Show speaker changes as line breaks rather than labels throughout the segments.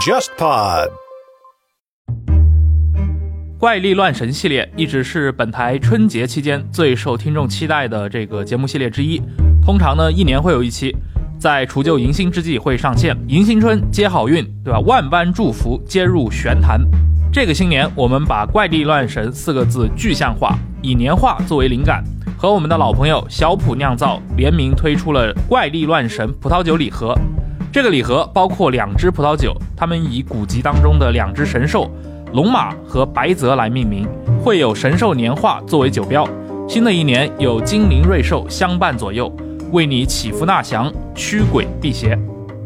JustPod。
怪力乱神系列一直是本台春节期间最受听众期待的这个节目系列之一。通常呢，一年会有一期，在除旧迎新之际会上线。迎新春，接好运，对吧？万般祝福皆入玄坛。这个新年，我们把“怪力乱神”四个字具象化，以年画作为灵感，和我们的老朋友小普酿造联名推出了“怪力乱神”葡萄酒礼盒。这个礼盒包括两支葡萄酒，它们以古籍当中的两只神兽。龙马和白泽来命名，会有神兽年画作为酒标。新的一年有精灵瑞兽相伴左右，为你祈福纳祥、驱鬼辟邪。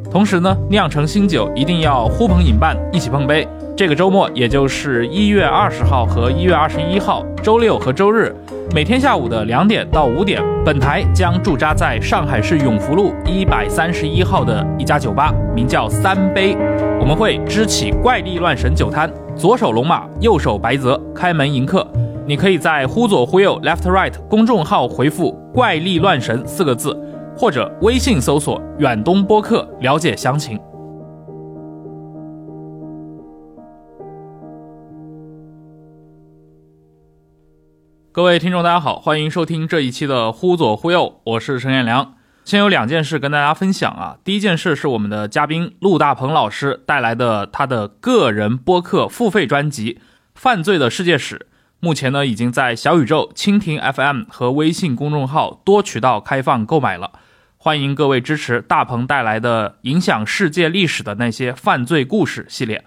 同时呢，酿成新酒一定要呼朋引伴一起碰杯。这个周末，也就是一月二十号和一月二十一号，周六和周日，每天下午的两点到五点，本台将驻扎在上海市永福路一百三十一号的一家酒吧，名叫三杯。我们会支起怪力乱神酒摊，左手龙马，右手白泽，开门迎客。你可以在“忽左忽右 ”（Left Right） 公众号回复“怪力乱神”四个字，或者微信搜索“远东播客”了解详情。各位听众，大家好，欢迎收听这一期的《忽左忽右》，我是陈彦良。先有两件事跟大家分享啊。第一件事是我们的嘉宾陆大鹏老师带来的他的个人播客付费专辑《犯罪的世界史》，目前呢已经在小宇宙、蜻蜓 FM 和微信公众号多渠道开放购买了。欢迎各位支持大鹏带来的影响世界历史的那些犯罪故事系列。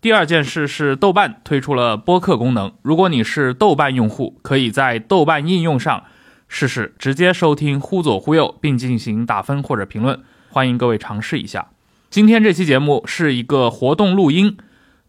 第二件事是豆瓣推出了播客功能，如果你是豆瓣用户，可以在豆瓣应用上试试直接收听《忽左忽右》，并进行打分或者评论。欢迎各位尝试一下。今天这期节目是一个活动录音，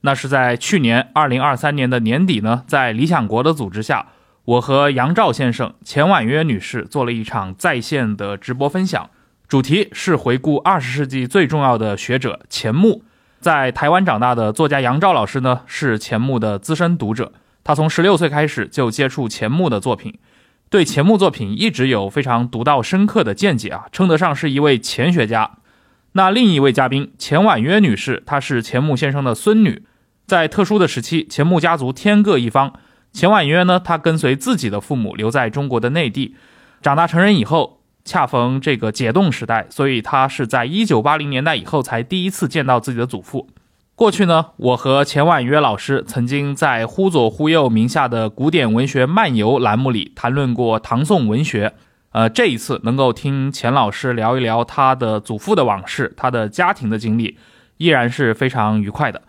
那是在去年二零二三年的年底呢，在理想国的组织下，我和杨照先生、钱婉约女士做了一场在线的直播分享，主题是回顾二十世纪最重要的学者钱穆。在台湾长大的作家杨照老师呢，是钱穆的资深读者。他从十六岁开始就接触钱穆的作品，对钱穆作品一直有非常独到深刻的见解啊，称得上是一位钱学家。那另一位嘉宾钱婉约女士，她是钱穆先生的孙女，在特殊的时期，钱穆家族天各一方。钱婉约呢，她跟随自己的父母留在中国的内地，长大成人以后。恰逢这个解冻时代，所以他是在一九八零年代以后才第一次见到自己的祖父。过去呢，我和钱婉约老师曾经在“忽左忽右”名下的古典文学漫游栏目里谈论过唐宋文学。呃，这一次能够听钱老师聊一聊他的祖父的往事，他的家庭的经历，依然是非常愉快的。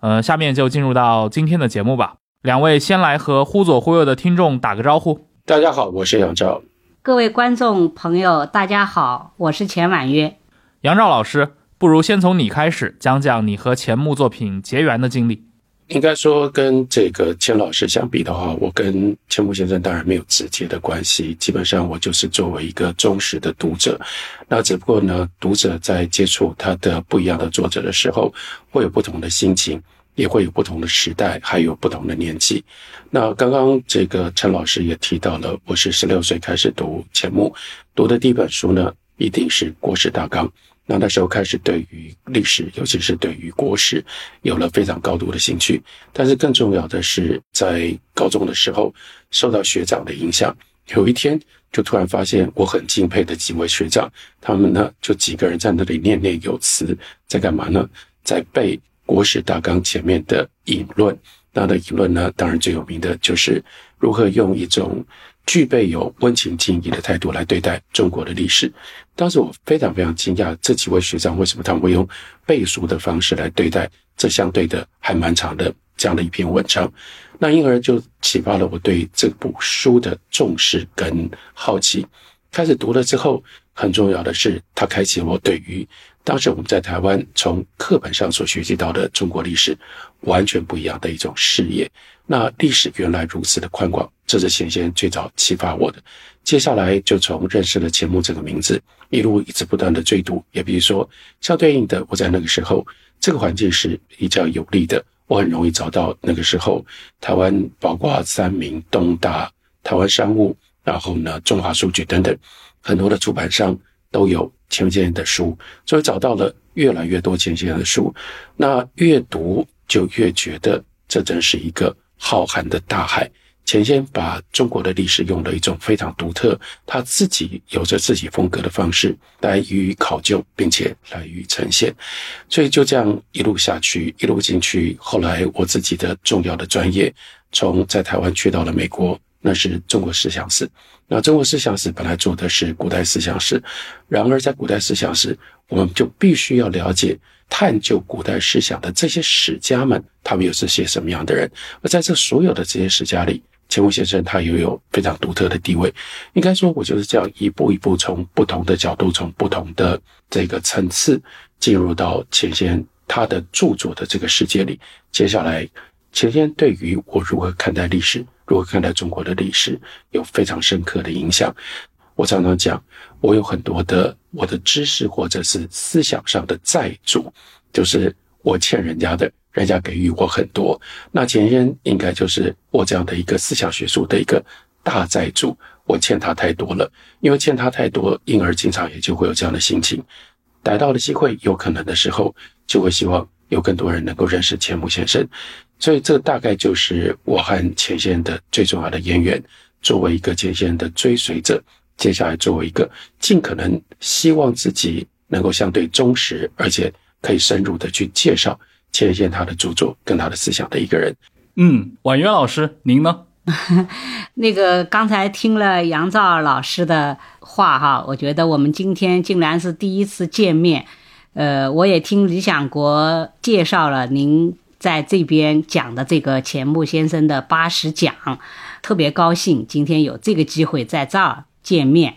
呃，下面就进入到今天的节目吧。两位先来和“忽左忽右”的听众打个招呼。
大家好，我是杨照。
各位观众朋友，大家好，我是钱婉约。
杨照老师，不如先从你开始讲讲你和钱穆作品结缘的经历。
应该说，跟这个钱老师相比的话，我跟钱穆先生当然没有直接的关系。基本上，我就是作为一个忠实的读者。那只不过呢，读者在接触他的不一样的作者的时候，会有不同的心情。也会有不同的时代，还有不同的年纪。那刚刚这个陈老师也提到了，我是十六岁开始读钱穆，读的第一本书呢，一定是《国史大纲》。那那时候开始对于历史，尤其是对于国史，有了非常高度的兴趣。但是更重要的是，在高中的时候受到学长的影响，有一天就突然发现我很敬佩的几位学长，他们呢就几个人在那里念念有词，在干嘛呢？在背。国史大纲前面的引论，那的引论呢？当然最有名的就是如何用一种具备有温情敬意的态度来对待中国的历史。当时我非常非常惊讶，这几位学长为什么他们会用背书的方式来对待这相对的还蛮长的这样的一篇文章？那因而就启发了我对这部书的重视跟好奇。开始读了之后，很重要的是，它开启了我对于。当时我们在台湾从课本上所学习到的中国历史，完全不一样的一种视野。那历史原来如此的宽广，这是先先最早启发我的。接下来就从认识了钱穆这个名字，一路一直不断的追读。也比如说，相对应的，我在那个时候，这个环境是比较有利的，我很容易找到那个时候台湾，包括三明、东大、台湾商务，然后呢中华书局等等很多的出版商。都有钱先生的书，所以找到了越来越多钱先生的书。那越读就越觉得这真是一个浩瀚的大海。钱先把中国的历史用了一种非常独特，他自己有着自己风格的方式来予以考究，并且来予以呈现。所以就这样一路下去，一路进去。后来我自己的重要的专业从在台湾去到了美国，那是中国思想史。那中国思想史本来做的是古代思想史，然而在古代思想史，我们就必须要了解、探究古代思想的这些史家们，他们又是些什么样的人？而在这所有的这些史家里，钱穆先生他又有非常独特的地位，应该说，我就是这样一步一步从不同的角度，从不同的这个层次进入到钱先他的著作的这个世界里。接下来，钱先对于我如何看待历史，如何看待中国的历史，有非常深刻的影响。我常常讲，我有很多的我的知识或者是思想上的债主，就是我欠人家的。人家给予我很多，那前先应该就是我这样的一个思想学术的一个大债主，我欠他太多了，因为欠他太多，因而经常也就会有这样的心情。逮到了机会，有可能的时候，就会希望有更多人能够认识钱穆先生。所以，这大概就是我和前线的最重要的渊源。作为一个前线的追随者，接下来作为一个尽可能希望自己能够相对忠实，而且可以深入的去介绍。前线他的著作跟他的思想的一个人，
嗯，婉约老师，您呢？
那个刚才听了杨照老师的话哈，我觉得我们今天竟然是第一次见面，呃，我也听李想国介绍了您在这边讲的这个钱穆先生的八十讲，特别高兴今天有这个机会在这儿见面。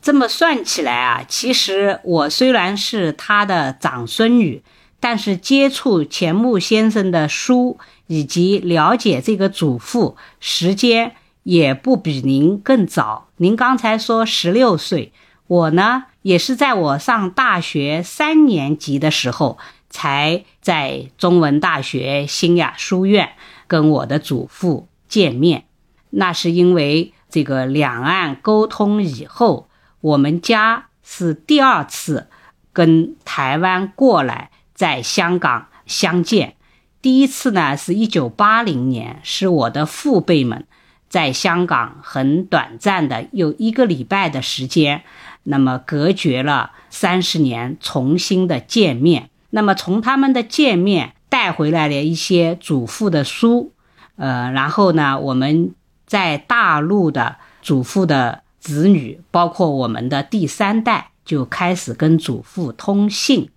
这么算起来啊，其实我虽然是他的长孙女。但是接触钱穆先生的书以及了解这个祖父时间也不比您更早。您刚才说十六岁，我呢也是在我上大学三年级的时候才在中文大学新雅书院跟我的祖父见面。那是因为这个两岸沟通以后，我们家是第二次跟台湾过来。在香港相见，第一次呢是一九八零年，是我的父辈们在香港很短暂的有一个礼拜的时间，那么隔绝了三十年，重新的见面。那么从他们的见面带回来了一些祖父的书，呃，然后呢，我们在大陆的祖父的子女，包括我们的第三代，就开始跟祖父通信。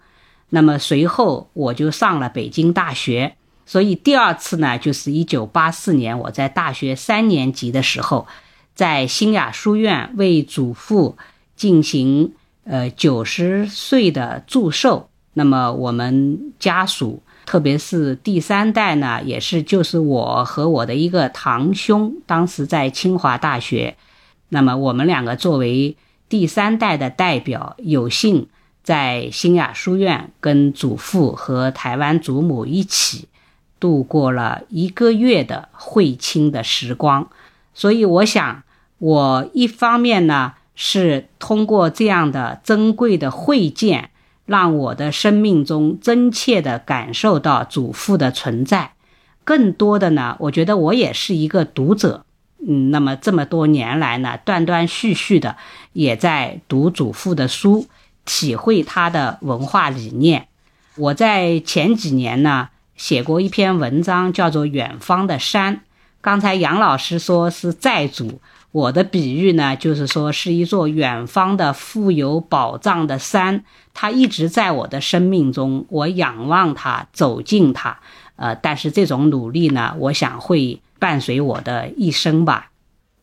那么随后我就上了北京大学，所以第二次呢，就是一九八四年我在大学三年级的时候，在新雅书院为祖父进行呃九十岁的祝寿。那么我们家属，特别是第三代呢，也是就是我和我的一个堂兄，当时在清华大学。那么我们两个作为第三代的代表，有幸。在新雅书院跟祖父和台湾祖母一起度过了一个月的会亲的时光，所以我想，我一方面呢是通过这样的珍贵的会见，让我的生命中真切的感受到祖父的存在；更多的呢，我觉得我也是一个读者，嗯，那么这么多年来呢，断断续续的也在读祖父的书。体会他的文化理念。我在前几年呢写过一篇文章，叫做《远方的山》。刚才杨老师说是债主，我的比喻呢就是说是一座远方的富有宝藏的山，它一直在我的生命中，我仰望它，走近它。呃，但是这种努力呢，我想会伴随我的一生吧。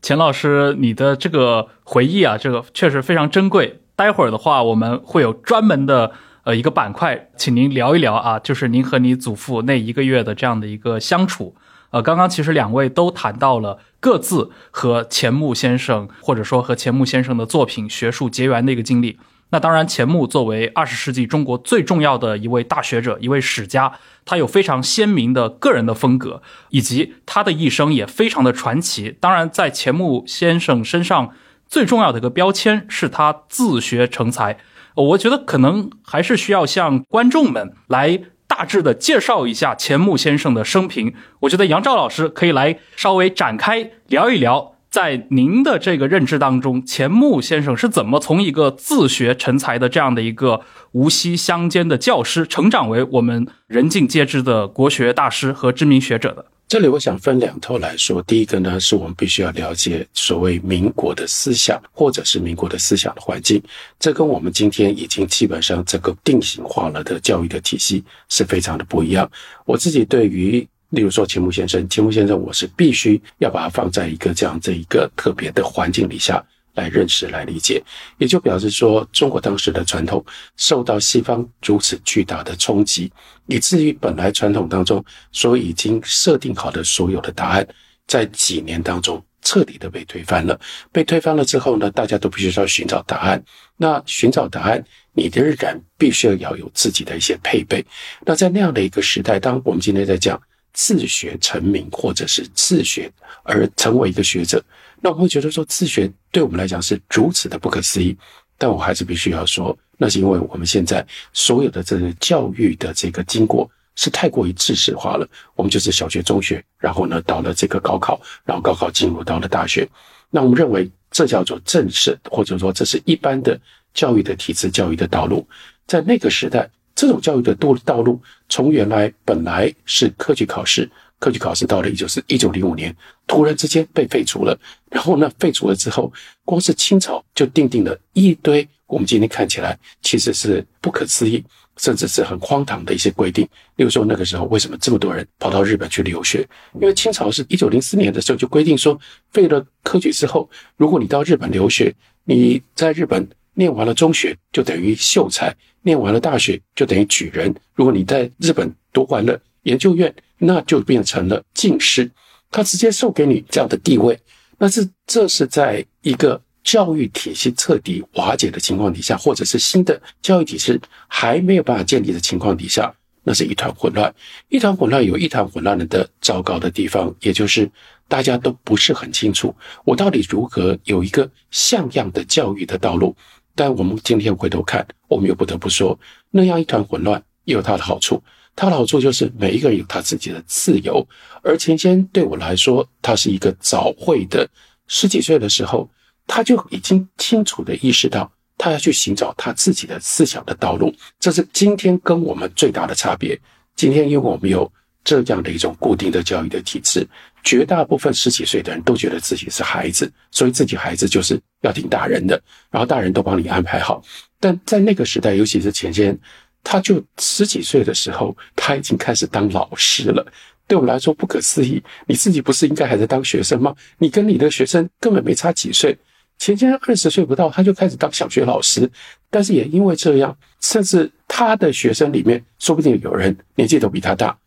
钱老师，你的这个回忆啊，这个确实非常珍贵。待会儿的话，我们会有专门的呃一个板块，请您聊一聊啊，就是您和你祖父那一个月的这样的一个相处。呃，刚刚其实两位都谈到了各自和钱穆先生，或者说和钱穆先生的作品学术结缘的一个经历。那当然，钱穆作为二十世纪中国最重要的一位大学者、一位史家，他有非常鲜明的个人的风格，以及他的一生也非常的传奇。当然，在钱穆先生身上。最重要的一个标签是他自学成才。我觉得可能还是需要向观众们来大致的介绍一下钱穆先生的生平。我觉得杨照老师可以来稍微展开聊一聊，在您的这个认知当中，钱穆先生是怎么从一个自学成才的这样的一个无锡乡间的教师，成长为我们人尽皆知的国学大师和知名学者的。
这里我想分两头来说。第一个呢，是我们必须要了解所谓民国的思想，或者是民国的思想的环境。这跟我们今天已经基本上这个定型化了的教育的体系是非常的不一样。我自己对于，例如说钱穆先生，钱穆先生，我是必须要把它放在一个这样这一个特别的环境底下。来认识、来理解，也就表示说，中国当时的传统受到西方如此巨大的冲击，以至于本来传统当中所已经设定好的所有的答案，在几年当中彻底的被推翻了。被推翻了之后呢，大家都必须要寻找答案。那寻找答案，你的人必须要要有自己的一些配备。那在那样的一个时代，当我们今天在讲自学成名，或者是自学而成为一个学者。那我会觉得说自学对我们来讲是如此的不可思议，但我还是必须要说，那是因为我们现在所有的这个教育的这个经过是太过于知识化了。我们就是小学、中学，然后呢到了这个高考，然后高考进入到了大学。那我们认为这叫做正式，或者说这是一般的教育的体制、教育的道路。在那个时代，这种教育的道道路从原来本来是科举考试。科举考试到了一九四一九零五年，突然之间被废除了。然后呢，废除了之后，光是清朝就定定了一堆我们今天看起来其实是不可思议，甚至是很荒唐的一些规定。例如说，那个时候为什么这么多人跑到日本去留学？因为清朝是一九零四年的时候就规定说，废了科举之后，如果你到日本留学，你在日本念完了中学就等于秀才，念完了大学就等于举人。如果你在日本读完了研究院，那就变成了进士，他直接授给你这样的地位。那是这是在一个教育体系彻底瓦解的情况底下，或者是新的教育体制还没有办法建立的情况底下，那是一团混乱。一团混乱有一团混乱的糟糕的地方，也就是大家都不是很清楚，我到底如何有一个像样的教育的道路。但我们今天回头看，我们又不得不说，那样一团混乱也有它的好处。它的好处就是每一个人有他自己的自由，而钱谦对我来说，他是一个早会的，十几岁的时候，他就已经清楚的意识到，他要去寻找他自己的思想的道路。这是今天跟我们最大的差别。今天因为我们有这样的一种固定的教育的体制，绝大部分十几岁的人都觉得自己是孩子，所以自己孩子就是要听大人的，然后大人都帮你安排好。但在那个时代，尤其是钱谦。他就十几岁的时候，他已经开始当老师了。对我们来说不可思议。你自己不是应该还在当学生吗？你跟你的学生根本没差几岁。钱谦二十岁不到，他就开始当小学老师。但是也因为这样，甚至他的学生里面，说不定有人年纪都比他大，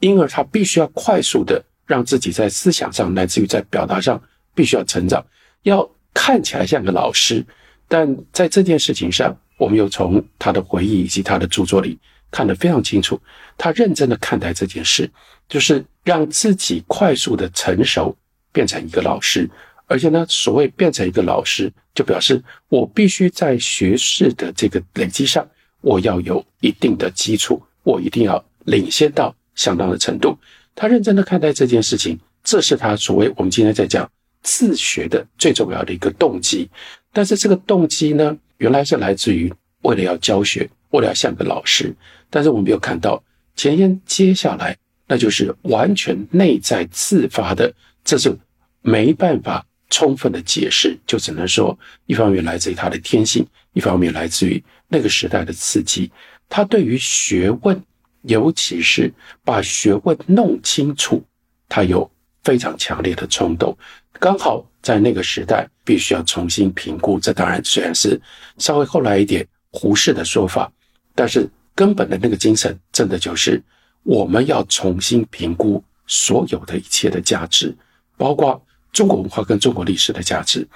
因而他必须要快速的让自己在思想上，乃至于在表达上，必须要成长，要看起来像个老师。但在这件事情上，我们又从他的回忆以及他的著作里看得非常清楚，他认真的看待这件事，就是让自己快速的成熟，变成一个老师。而且呢，所谓变成一个老师，就表示我必须在学识的这个累积上，我要有一定的基础，我一定要领先到相当的程度。他认真的看待这件事情，这是他所谓我们今天在讲自学的最重要的一个动机。但是这个动机呢？原来是来自于为了要教学，为了要像个老师，但是我们没有看到前言接下来那就是完全内在自发的，这是没办法充分的解释，就只能说一方面来自于他的天性，一方面来自于那个时代的刺激。他对于学问，尤其是把学问弄清楚，他有非常强烈的冲动。刚好在那个时代，必须要重新评估。这当然虽然是稍微后来一点胡适的说法，但是根本的那个精神，真的就是我们要重新评估所有的一切的价值，包括中国文化跟中国历史的价值。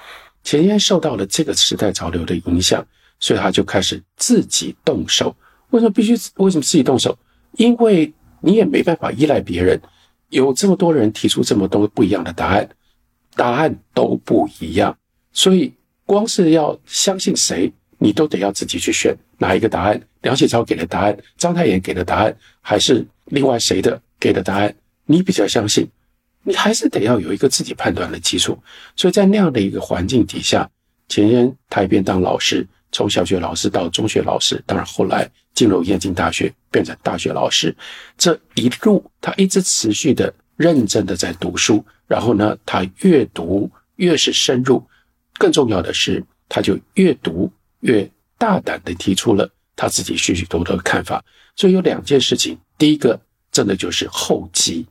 钱谦受到了这个时代潮流的影响，所以他就开始自己动手。为什么必须？为什么自己动手？因为你也没办法依赖别人，有这么多人提出这么多不一样的答案。答案都不一样，所以光是要相信谁，你都得要自己去选哪一个答案。梁启超给的答案，章太炎给的答案，还是另外谁的给的答案，你比较相信？你还是得要有一个自己判断的基础。所以在那样的一个环境底下，前人他一边当老师，从小学老师到中学老师，当然后来进入燕京大学，变成大学老师，这一路他一直持续的认真的在读书，然后呢，他越读越是深入，更重要的是，他就越读越大胆的提出了。他自己许许多多的看法，所以有两件事情。第一个，真的就是厚积，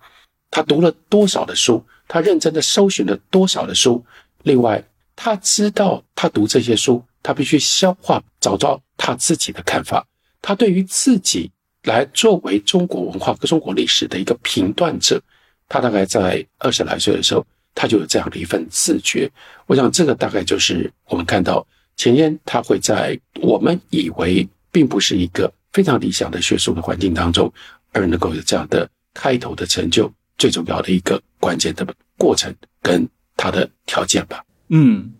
他读了多少的书，他认真的搜寻了多少的书。另外，他知道他读这些书，他必须消化，找到他自己的看法。他对于自己来作为中国文化和中国历史的一个评断者，他大概在二十来岁的时候，他就有这样的一份自觉。我想，这个大概就是我们看到前燕他会在我们以为。并不是一个非常理想的学术的环境当中，而能够有这样的开头的成就，最重要的一个关键的过程跟他的条件吧。
嗯，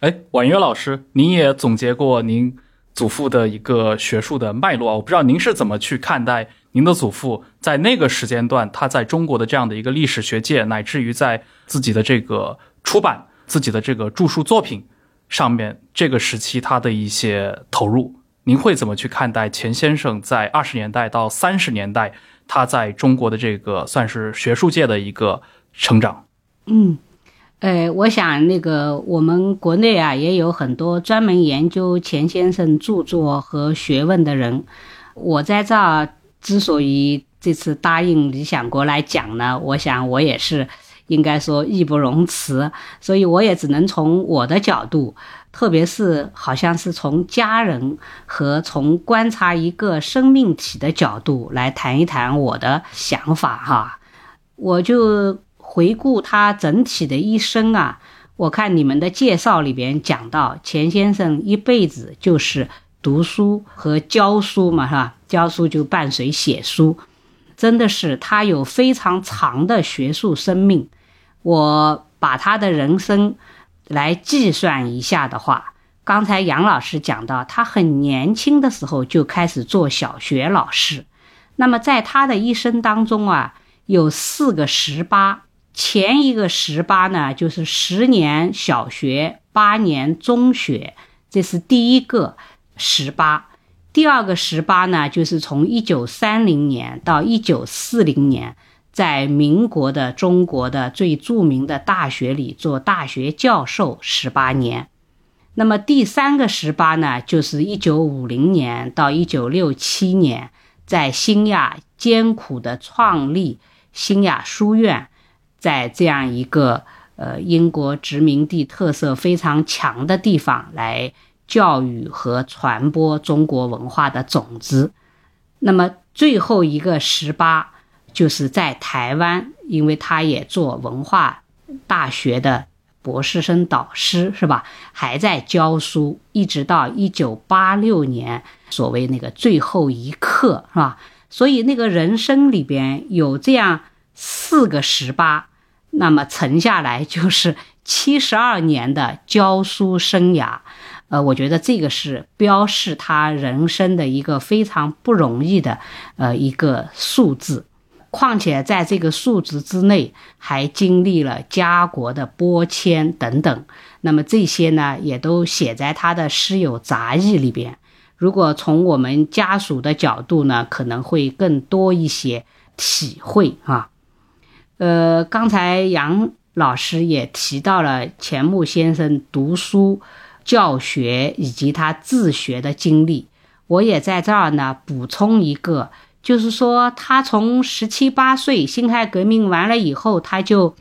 哎，婉约老师，您也总结过您祖父的一个学术的脉络啊，我不知道您是怎么去看待您的祖父在那个时间段他在中国的这样的一个历史学界，乃至于在自己的这个出版自己的这个著述作品上面这个时期他的一些投入。您会怎么去看待钱先生在二十年代到三十年代他在中国的这个算是学术界的一个成长？
嗯，呃，我想那个我们国内啊也有很多专门研究钱先生著作和学问的人。我在这儿之所以这次答应理想国来讲呢，我想我也是应该说义不容辞，所以我也只能从我的角度。特别是好像是从家人和从观察一个生命体的角度来谈一谈我的想法哈，我就回顾他整体的一生啊。我看你们的介绍里边讲到，钱先生一辈子就是读书和教书嘛，是吧？教书就伴随写书，真的是他有非常长的学术生命。我把他的人生。来计算一下的话，刚才杨老师讲到，他很年轻的时候就开始做小学老师。那么在他的一生当中啊，有四个十八，前一个十八呢，就是十年小学，八年中学，这是第一个十八。第二个十八呢，就是从一九三零年到一九四零年。在民国的中国的最著名的大学里做大学教授十八年，那么第三个十八呢，就是一九五零年到一九六七年，在新亚艰苦的创立新亚书院，在这样一个呃英国殖民地特色非常强的地方来教育和传播中国文化的种子。那么最后一个十八。就是在台湾，因为他也做文化大学的博士生导师，是吧？还在教书，一直到一九八六年，所谓那个最后一课，是吧？所以那个人生里边有这样四个十八，那么乘下来就是七十二年的教书生涯。呃，我觉得这个是标示他人生的一个非常不容易的呃一个数字。况且在这个数字之内，还经历了家国的拨迁等等，那么这些呢，也都写在他的诗友杂忆里边。如果从我们家属的角度呢，可能会更多一些体会啊。呃，刚才杨老师也提到了钱穆先生读书、教学以及他自学的经历，我也在这儿呢补充一个。就是说，他从十七八岁辛亥革命完了以后，他就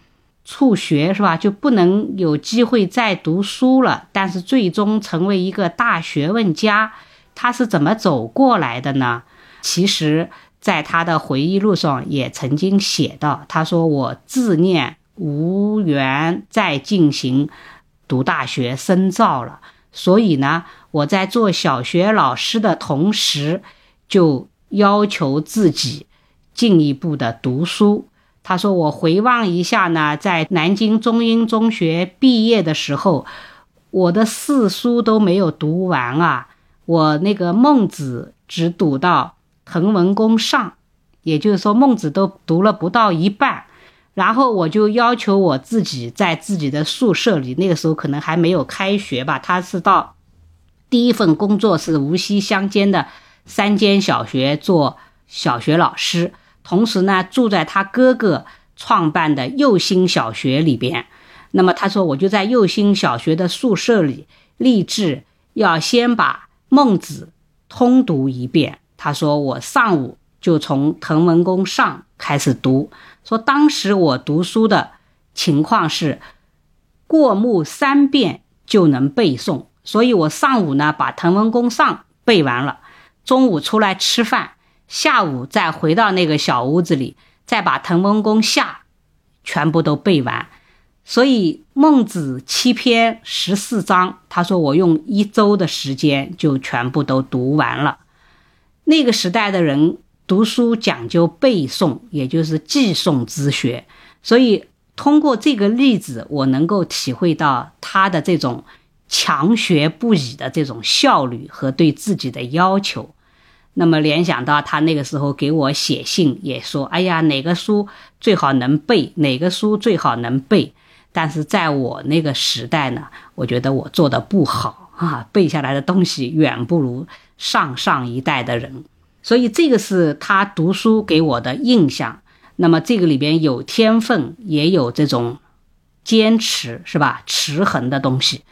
辍学，是吧？就不能有机会再读书了。但是最终成为一个大学问家，他是怎么走过来的呢？其实，在他的回忆录上也曾经写到，他说：“我自念无缘再进行读大学深造了，所以呢，我在做小学老师的同时，就。”要求自己进一步的读书。他说：“我回望一下呢，在南京中英中学毕业的时候，我的四书都没有读完啊，我那个孟子只读到滕文公上，也就是说孟子都读了不到一半。然后我就要求我自己在自己的宿舍里，那个时候可能还没有开学吧。他是到第一份工作是无锡乡间的三间小学做小学老师，同时呢住在他哥哥创办的右兴小学里边。那么他说我就在右兴小学的宿舍里立志要先把孟子通读一遍。他说我上午就从滕文公上开始读。说当时我读书的情况是，过目三遍就能背诵，所以我上午呢把《滕文公上》背完了，中午出来吃饭，下午再回到那个小屋子里，再把《滕文公下》全部都背完。所以孟子七篇十四章，他说我用一周的时间就全部都读完了。那个时代的人。读书讲究背诵，也就是记诵之学。所以通过这个例子，我能够体会到他的这种强学不已的这种效率和对自己的要求。那么联想到他那个时候给我写信，也说：“哎呀，哪个书最好能背，哪个书最好能背。”但是在我那个时代呢，我觉得我做的不好啊，背下来的东西远不如上上一代的人。所以这个是他读书给我的印象。那么这个里边有天分，也有这种坚持，是吧？持恒的东西。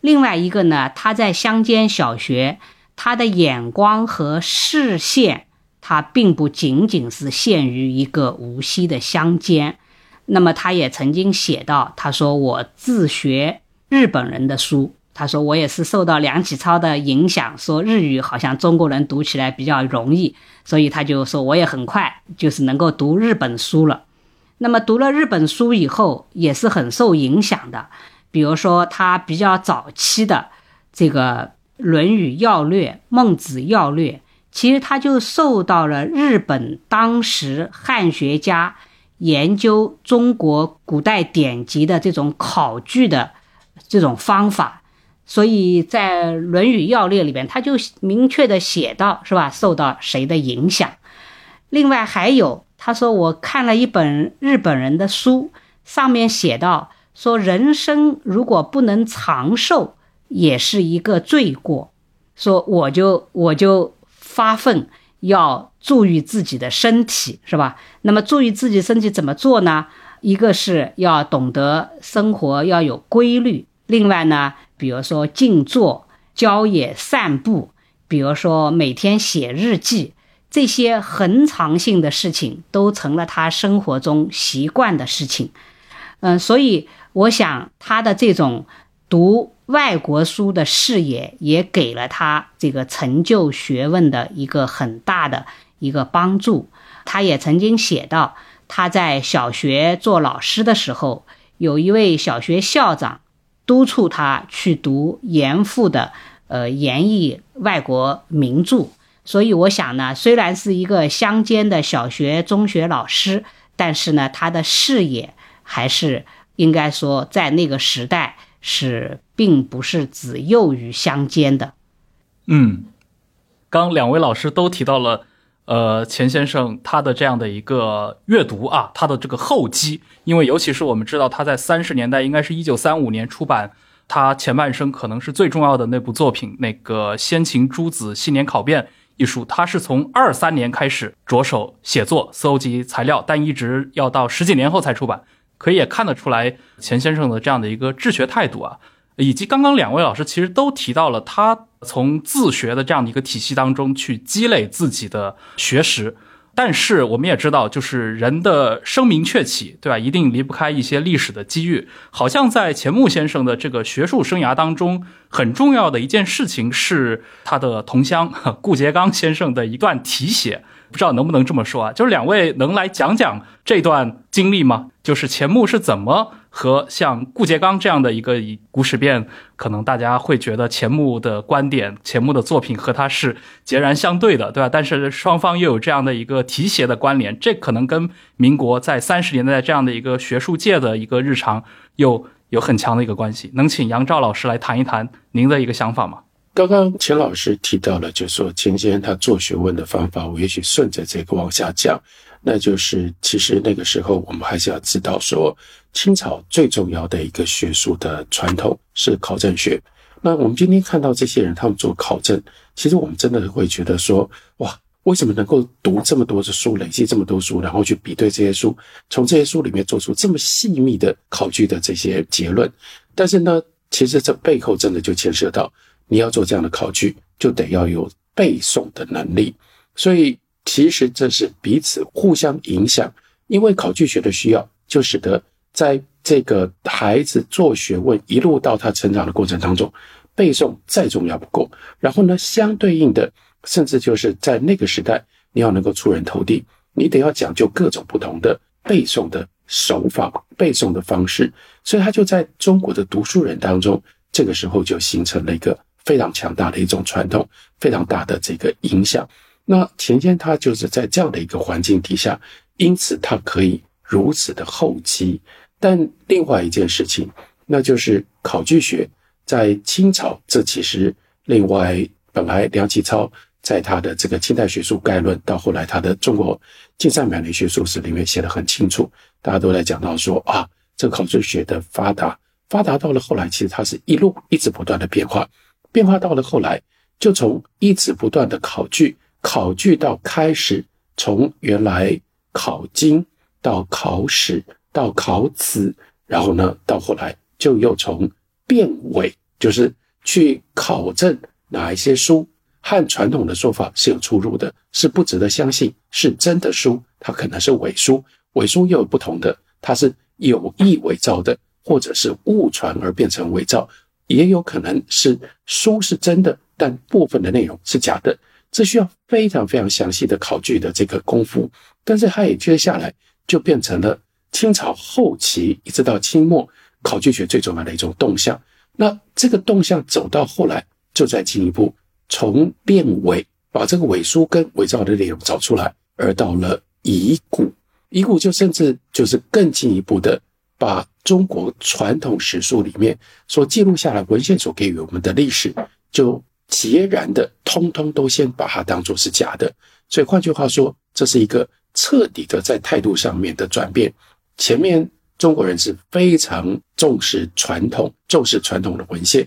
另外一个呢，他在乡间小学，他的眼光和视线，他并不仅仅是限于一个无锡的乡间。那么他也曾经写到，他说我自学日本人的书。他说：“我也是受到梁启超的影响，说日语好像中国人读起来比较容易，所以他就说我也很快就是能够读日本书了。那么读了日本书以后，也是很受影响的。比如说他比较早期的这个《论语要略》《孟子要略》，其实他就受到了日本当时汉学家研究中国古代典籍的这种考据的这种方法。”所以在《论语要略》里边，他就明确的写到，是吧？受到谁的影响？另外还有，他说我看了一本日本人的书，上面写到说，人生如果不能长寿，也是一个罪过。说我就我就发奋要注意自己的身体，是吧？那么注意自己身体怎么做呢？一个是要懂得生活要有规律，另外呢？比如说静坐、郊野散步，比如说每天写日记，这些恒常性的事情都成了他生活中习惯的事情。嗯，所以我想他的这种读外国书的视野，也给了他这个成就学问的一个很大的一个帮助。他也曾经写到，他在小学做老师的时候，有一位小学校长。督促他去读严复的呃演绎外国名著，所以我想呢，虽然是一个乡间的小学、中学老师，但是呢，他的视野还是应该说在那个时代是并不是只囿于乡间的。
嗯，刚两位老师都提到了。呃，钱先生他的这样的一个阅读啊，他的这个厚积，因为尤其是我们知道他在三十年代，应该是一九三五年出版他前半生可能是最重要的那部作品，那个《先秦诸子新年考变》一书，他是从二三年开始着手写作、搜集材料，但一直要到十几年后才出版，可以也看得出来钱先生的这样的一个治学态度啊。以及刚刚两位老师其实都提到了，他从自学的这样的一个体系当中去积累自己的学识，但是我们也知道，就是人的声名鹊起，对吧？一定离不开一些历史的机遇。好像在钱穆先生的这个学术生涯当中，很重要的一件事情是他的同乡 顾颉刚先生的一段题写。不知道能不能这么说啊？就是两位能来讲讲这段经历吗？就是钱穆是怎么和像顾颉刚这样的一个以古史辨，可能大家会觉得钱穆的观点、钱穆的作品和他是截然相对的，对吧？但是双方又有这样的一个提携的关联，这可能跟民国在三十年代这样的一个学术界的一个日常又有很强的一个关系。能请杨照老师来谈一谈您的一个想法吗？
刚刚钱老师提到了，就是说钱先生他做学问的方法，我也许顺着这个往下讲，那就是其实那个时候我们还是要知道说，清朝最重要的一个学术的传统是考证学。那我们今天看到这些人他们做考证，其实我们真的会觉得说，哇，为什么能够读这么多的书，累积这么多书，然后去比对这些书，从这些书里面做出这么细密的考据的这些结论？但是呢，其实这背后真的就牵涉到。你要做这样的考据，就得要有背诵的能力。所以，其实这是彼此互相影响。因为考据学的需要，就使得在这个孩子做学问一路到他成长的过程当中，背诵再重要不过。然后呢，相对应的，甚至就是在那个时代，你要能够出人头地，你得要讲究各种不同的背诵的手法、背诵的方式。所以，他就在中国的读书人当中，这个时候就形成了一个。非常强大的一种传统，非常大的这个影响。那钱谦他就是在这样的一个环境底下，因此他可以如此的厚积。但另外一件事情，那就是考据学在清朝，这其实另外本来梁启超在他的这个清代学术概论，到后来他的中国近三百年学术史里面写的很清楚，大家都在讲到说啊，这个考据学的发达，发达到了后来，其实它是一路一直不断的变化。变化到了后来，就从一直不断的考据，考据到开始从原来考经到考史到考子，然后呢，到后来就又从辨伪，就是去考证哪一些书和传统的说法是有出入的，是不值得相信，是真的书，它可能是伪书，伪书又有不同的，它是有意伪造的，或者是误传而变成伪造。也有可能是书是真的，但部分的内容是假的，这需要非常非常详细的考据的这个功夫。但是它也接下来就变成了清朝后期一直到清末考据学最重要的一种动向。那这个动向走到后来，就在进一步从辨伪，把这个伪书跟伪造的内容找出来，而到了遗骨，遗骨就甚至就是更进一步的。把中国传统史书里面所记录下来文献所给予我们的历史，就截然的通通都先把它当作是假的。所以换句话说，这是一个彻底的在态度上面的转变。前面中国人是非常重视传统，重视传统的文献，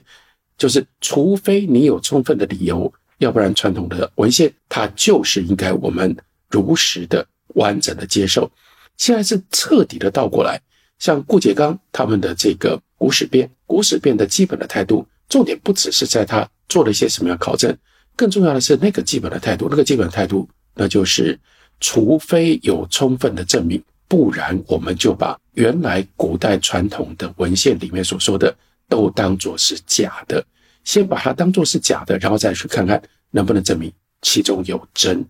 就是除非你有充分的理由，要不然传统的文献它就是应该我们如实的、完整的接受。现在是彻底的倒过来。像顾颉刚他们的这个《古史辨》，《古史辨》的基本的态度，重点不只是在他做了一些什么样考证，更重要的是那个基本的态度。那个基本的态度，那就是除非有充分的证明，不然我们就把原来古代传统的文献里面所说的都当作是假的，先把它当作是假的，然后再去看看能不能证明其中有真。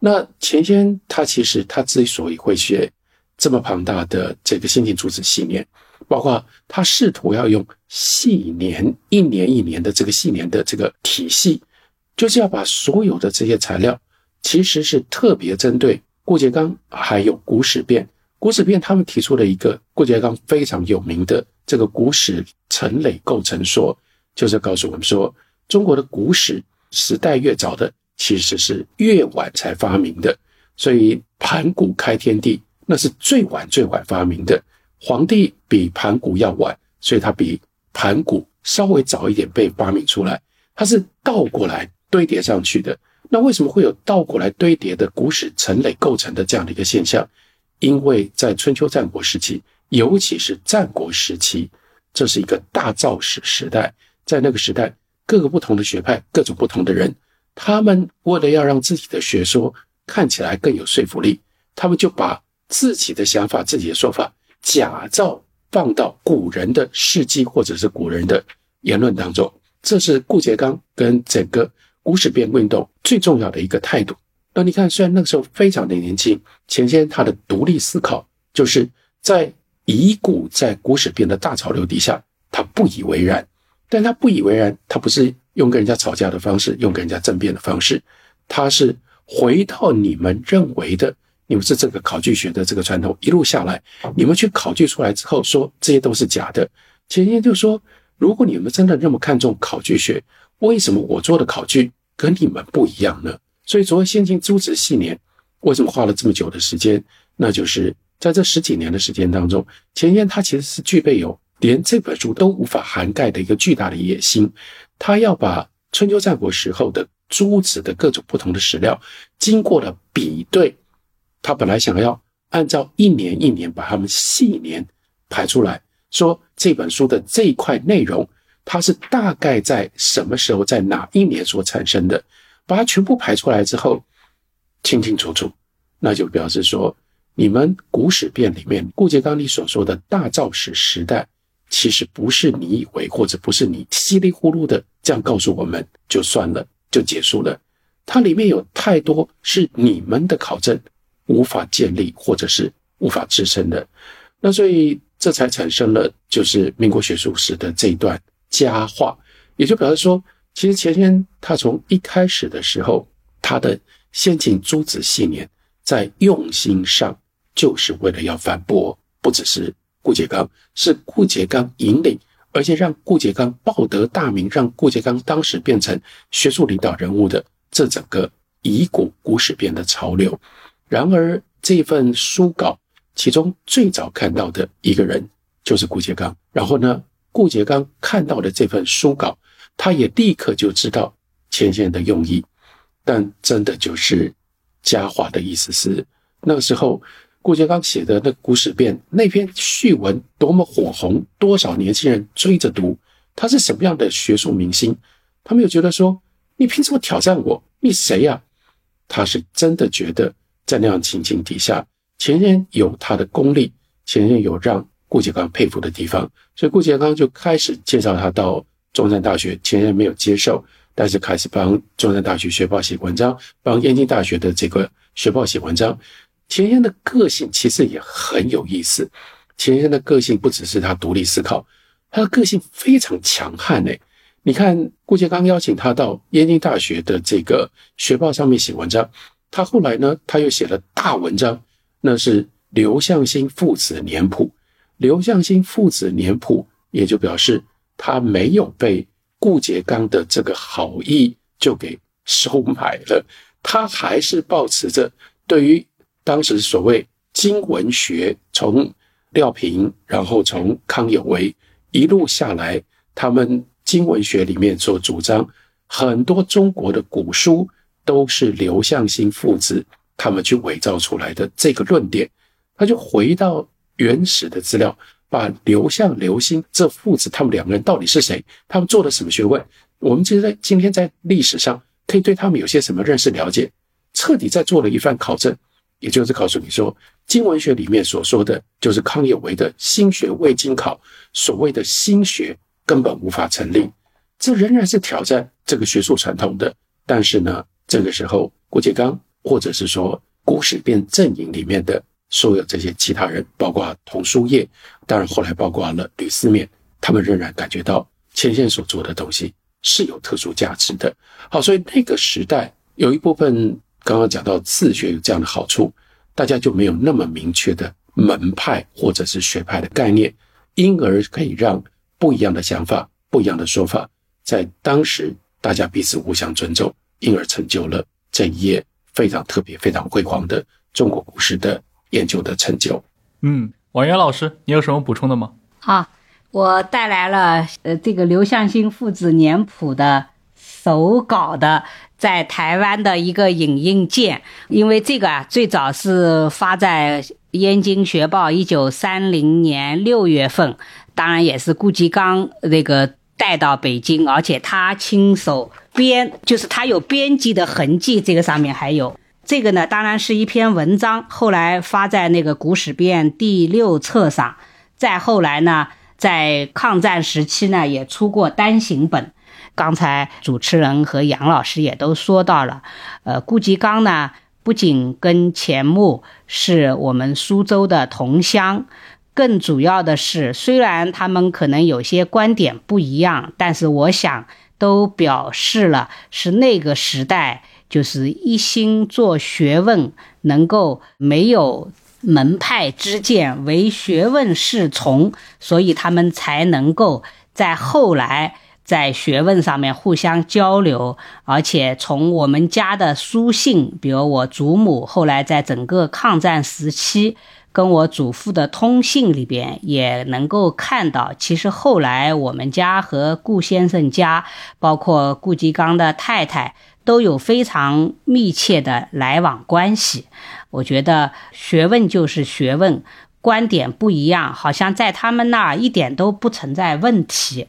那钱先他其实他之所以会学。这么庞大的这个先进竹子细年，包括他试图要用细年一年一年的这个细年的这个体系，就是要把所有的这些材料，其实是特别针对顾颉刚还有古史辨。古史辨他们提出了一个顾颉刚非常有名的这个古史陈累构成说，就是告诉我们说，中国的古史时代越早的，其实是越晚才发明的。所以盘古开天地。那是最晚最晚发明的，皇帝比盘古要晚，所以他比盘古稍微早一点被发明出来。它是倒过来堆叠上去的。那为什么会有倒过来堆叠的古史陈累构成的这样的一个现象？因为在春秋战国时期，尤其是战国时期，这是一个大造史时代。在那个时代，各个不同的学派、各种不同的人，他们为了要让自己的学说看起来更有说服力，他们就把自己的想法、自己的说法，假造放到古人的事迹或者是古人的言论当中，这是顾颉刚跟整个古史辨运动最重要的一个态度。那你看，虽然那个时候非常的年轻，前先他的独立思考，就是在遗古在古史辨的大潮流底下，他不以为然。但他不以为然，他不是用跟人家吵架的方式，用跟人家争辩的方式，他是回到你们认为的。你们是这个考据学的这个传统一路下来，你们去考据出来之后说这些都是假的，钱先就说：“如果你们真的那么看重考据学，为什么我做的考据跟你们不一样呢？”所以，所谓先秦诸子系年，为什么花了这么久的时间？那就是在这十几年的时间当中，钱先他其实是具备有连这本书都无法涵盖的一个巨大的野心，他要把春秋战国时候的诸子的各种不同的史料，经过了比对，他本来想要按照一年一年把他们细年排出来，说这本书的这一块内容，它是大概在什么时候，在哪一年所产生的，把它全部排出来之后，清清楚楚，那就表示说，你们古史辨里面顾颉刚你所说的大造史时代，其实不是你以为，或者不是你稀里糊涂的这样告诉我们就算了，就结束了。它里面有太多是你们的考证无法建立，或者是无法支撑的。那所以这才产生了就是民国学术史的这一段佳话，也就表示说，其实钱谦他从一开始的时候，他的先秦诸子系年在用心上就是为了要反驳，不只是顾颉刚，是顾颉刚引领，而且让顾颉刚报得大名，让顾颉刚当时变成学术领导人物的这整个以古古史辨的潮流。然而这份书稿。其中最早看到的一个人就是顾颉刚，然后呢，顾颉刚看到的这份书稿，他也立刻就知道钱先生的用意，但真的就是佳话的意思是，那个时候顾颉刚写的那《古史辨》那篇序文多么火红，多少年轻人追着读，他是什么样的学术明星？他没有觉得说你凭什么挑战我？你谁呀？他是真的觉得在那样情景底下。钱先有他的功力，钱先有让顾颉刚佩服的地方，所以顾颉刚就开始介绍他到中山大学。钱先没有接受，但是开始帮中山大学学报写文章，帮燕京大学的这个学报写文章。钱先的个性其实也很有意思。钱先的个性不只是他独立思考，他的个性非常强悍诶。你看顾颉刚邀请他到燕京大学的这个学报上面写文章，他后来呢，他又写了大文章。那是刘向新父子年谱，刘向新父子年谱也就表示他没有被顾颉刚的这个好意就给收买了，他还是保持着对于当时所谓经文学，从廖平，然后从康有为一路下来，他们经文学里面所主张很多中国的古书都是刘向新父子。他们去伪造出来的这个论点，他就回到原始的资料，把刘向、刘星这父子他们两个人到底是谁，他们做了什么学问，我们其实在今天在历史上可以对他们有些什么认识了解，彻底在做了一番考证，也就是告诉你说，经文学里面所说的就是康有为的心学未经考，所谓的心学根本无法成立，这仍然是挑战这个学术传统的。但是呢，这个时候郭杰刚。或者是说，古史辨阵营里面的所有这些其他人，包括童书业，当然后来包括了吕思勉，他们仍然感觉到钱先所做的东西是有特殊价值的。好，所以那个时代有一部分刚刚讲到自学有这样的好处，大家就没有那么明确的门派或者是学派的概念，因而可以让不一样的想法、不一样的说法，在当时大家彼此互相尊重，因而成就了这一页。非常特别、非常辉煌的中国古史的研究的成就。
嗯，王源老师，你有什么补充的吗？
啊，我带来了呃这个刘向新父子年谱的手稿的，在台湾的一个影印件，因为这个啊最早是发在《燕京学报》一九三零年六月份，当然也是顾颉刚那个带到北京，而且他亲手。编就是它有编辑的痕迹，这个上面还有这个呢，当然是一篇文章，后来发在那个《古史编》第六册上。再后来呢，在抗战时期呢，也出过单行本。刚才主持人和杨老师也都说到了，呃，顾颉刚呢，不仅跟钱穆是我们苏州的同乡，更主要的是，虽然他们可能有些观点不一样，但是我想。都表示了是那个时代，就是一心做学问，能够没有门派之见唯学问是从，所以他们才能够在后来在学问上面互相交流，而且从我们家的书信，比如我祖母后来在整个抗战时期。跟我祖父的通信里边也能够看到，其实后来我们家和顾先生家，包括顾吉刚的太太，都有非常密切的来往关系。我觉得学问就是学问，观点不一样，好像在他们那儿一点都不存在问题。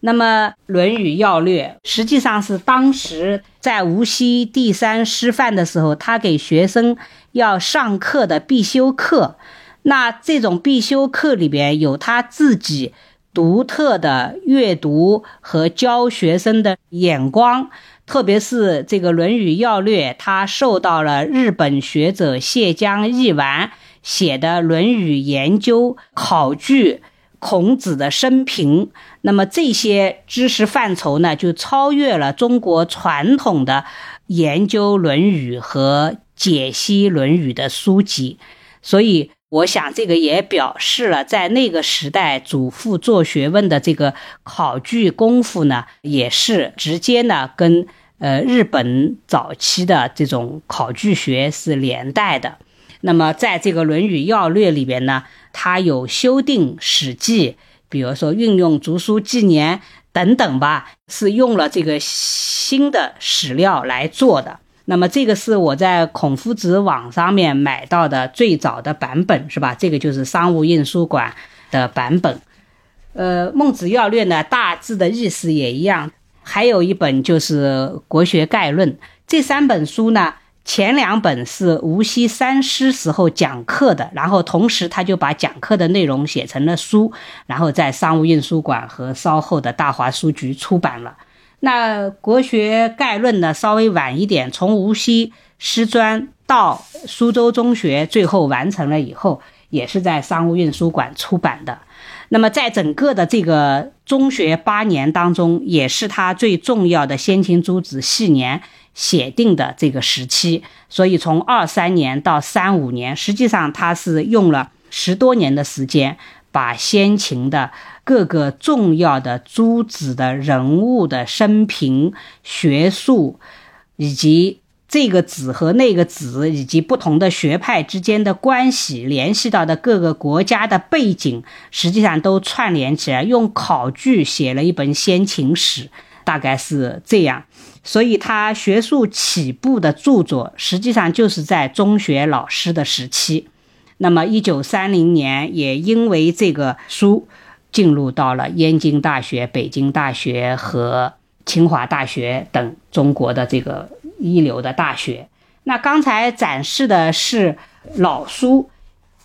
那么，《论语要略》实际上是当时在无锡第三师范的时候，他给学生。要上课的必修课，那这种必修课里边有他自己独特的阅读和教学生的眼光，特别是这个《论语要略》，他受到了日本学者谢江义丸写的《论语研究》考据孔子的生平，那么这些知识范畴呢，就超越了中国传统的研究《论语》和。解析《论语》的书籍，所以我想这个也表示了，在那个时代，祖父做学问的这个考据功夫呢，也是直接呢跟呃日本早期的这种考据学是连带的。那么在这个《论语要略》里边呢，它有修订《史记》，比如说运用竹书纪年等等吧，是用了这个新的史料来做的。那么这个是我在孔夫子网上面买到的最早的版本，是吧？这个就是商务印书馆的版本。呃，《孟子要略》呢，大致的意思也一样。还有一本就是《国学概论》。这三本书呢，前两本是无锡三师时候讲课的，然后同时他就把讲课的内容写成了书，然后在商务印书馆和稍后的大华书局出版了。那国学概论呢，稍微晚一点，从无锡师专到苏州中学，最后完成了以后，也是在商务印书馆出版的。那么在整个的这个中学八年当中，也是他最重要的先秦诸子系年写定的这个时期。所以从二三年到三五年，实际上他是用了十多年的时间，把先秦的。各个重要的诸子的人物的生平、学术，以及这个子和那个子，以及不同的学派之间的关系，联系到的各个国家的背景，实际上都串联起来，用考据写了一本先秦史，大概是这样。所以他学术起步的著作，实际上就是在中学老师的时期。那么，一九三零年，也因为这个书。进入到了燕京大学、北京大学和清华大学等中国的这个一流的大学。那刚才展示的是老书，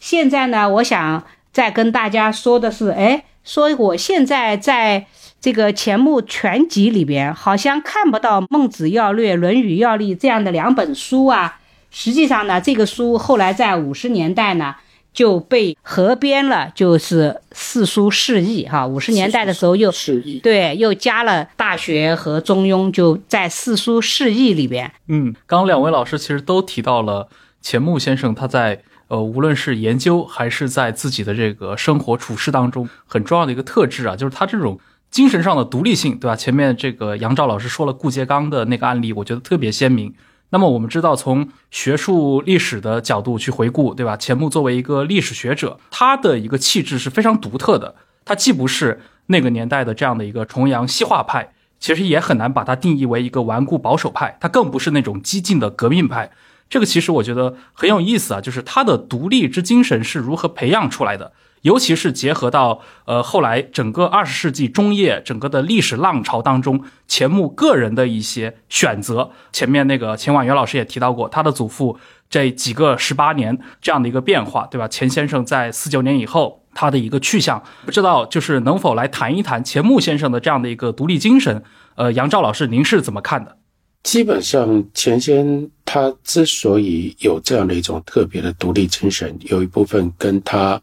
现在呢，我想再跟大家说的是，哎，说我现在在这个钱穆全集里边，好像看不到《孟子要略》《论语要例》这样的两本书啊。实际上呢，这个书后来在五十年代呢。就被合编了，就是四书释义哈。五十年代的时候又
释义，
对，又加了《大学》和《中庸》，就在四书释义里边。
嗯，刚两位老师其实都提到了钱穆先生，他在呃，无论是研究还是在自己的这个生活处事当中，很重要的一个特质啊，就是他这种精神上的独立性，对吧？前面这个杨照老师说了顾颉刚的那个案例，我觉得特别鲜明。那么我们知道，从学术历史的角度去回顾，对吧？钱穆作为一个历史学者，他的一个气质是非常独特的。他既不是那个年代的这样的一个崇洋西化派，其实也很难把他定义为一个顽固保守派。他更不是那种激进的革命派。这个其实我觉得很有意思啊，就是他的独立之精神是如何培养出来的。尤其是结合到呃后来整个二十世纪中叶整个的历史浪潮当中，钱穆个人的一些选择。前面那个钱婉元老师也提到过，他的祖父这几个十八年这样的一个变化，对吧？钱先生在四九年以后他的一个去向，不知道就是能否来谈一谈钱穆先生的这样的一个独立精神？呃，杨照老师，您是怎么看的？
基本上，钱先他之所以有这样的一种特别的独立精神，有一部分跟他。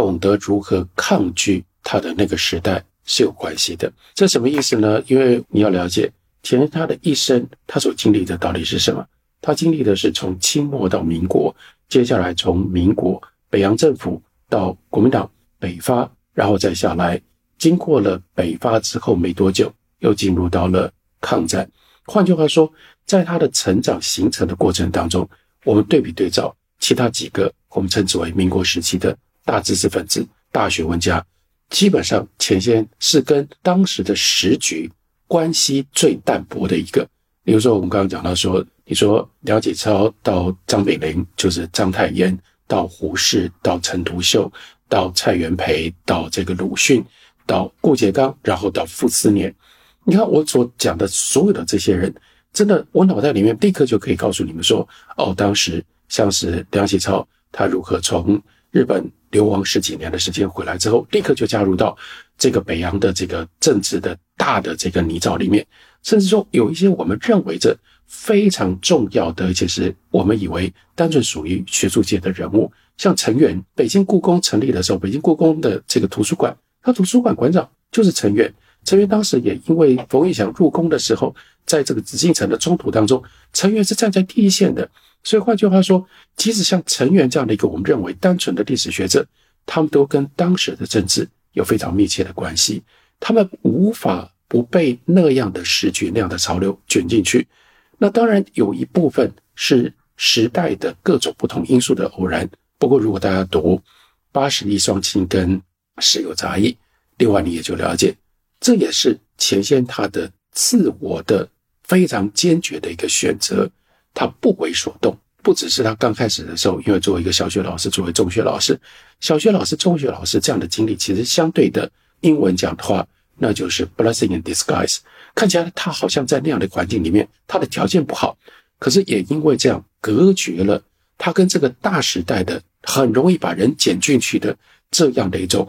懂得如何抗拒他的那个时代是有关系的。这什么意思呢？因为你要了解钱他的一生，他所经历的到底是什么？他经历的是从清末到民国接下来从民国北洋政府到国民党北伐，然后再下来，经过了北伐之后没多久，又进入到了抗战。换句话说，在他的成长形成的过程当中，我们对比对照其他几个我们称之为民国时期的大知识分子、大学问家，基本上前线是跟当时的时局关系最淡薄的一个。比如说，我们刚刚讲到说，你说梁启超到张炳麟，就是章太炎，到胡适，到陈独秀，到蔡元培，到这个鲁迅，到顾颉刚，然后到傅斯年。你看我所讲的所有的这些人，真的，我脑袋里面立刻就可以告诉你们说，哦，当时像是梁启超，他如何从日本流亡十几年的时间回来之后，立刻就加入到这个北洋的这个政治的大的这个泥沼里面，甚至说有一些我们认为这非常重要的，而且是我们以为单纯属于学术界的人物，像陈元，北京故宫成立的时候，北京故宫的这个图书馆，他图书馆馆长就是陈元。陈元当时也因为冯玉祥入宫的时候，在这个紫禁城的冲突当中，陈元是站在第一线的。所以换句话说，即使像陈元这样的一个我们认为单纯的历史学者，他们都跟当时的政治有非常密切的关系。他们无法不被那样的时局、那样的潮流卷进去。那当然有一部分是时代的各种不同因素的偶然。不过，如果大家读《八十亿双亲》跟《十有杂役》，另外你也就了解。这也是前线他的自我的非常坚决的一个选择，他不为所动。不只是他刚开始的时候，因为作为一个小学老师，作为中学老师，小学老师、中学老师这样的经历，其实相对的英文讲的话，那就是 blessing in disguise。看起来他好像在那样的环境里面，他的条件不好，可是也因为这样隔绝了他跟这个大时代的很容易把人卷进去的这样的一种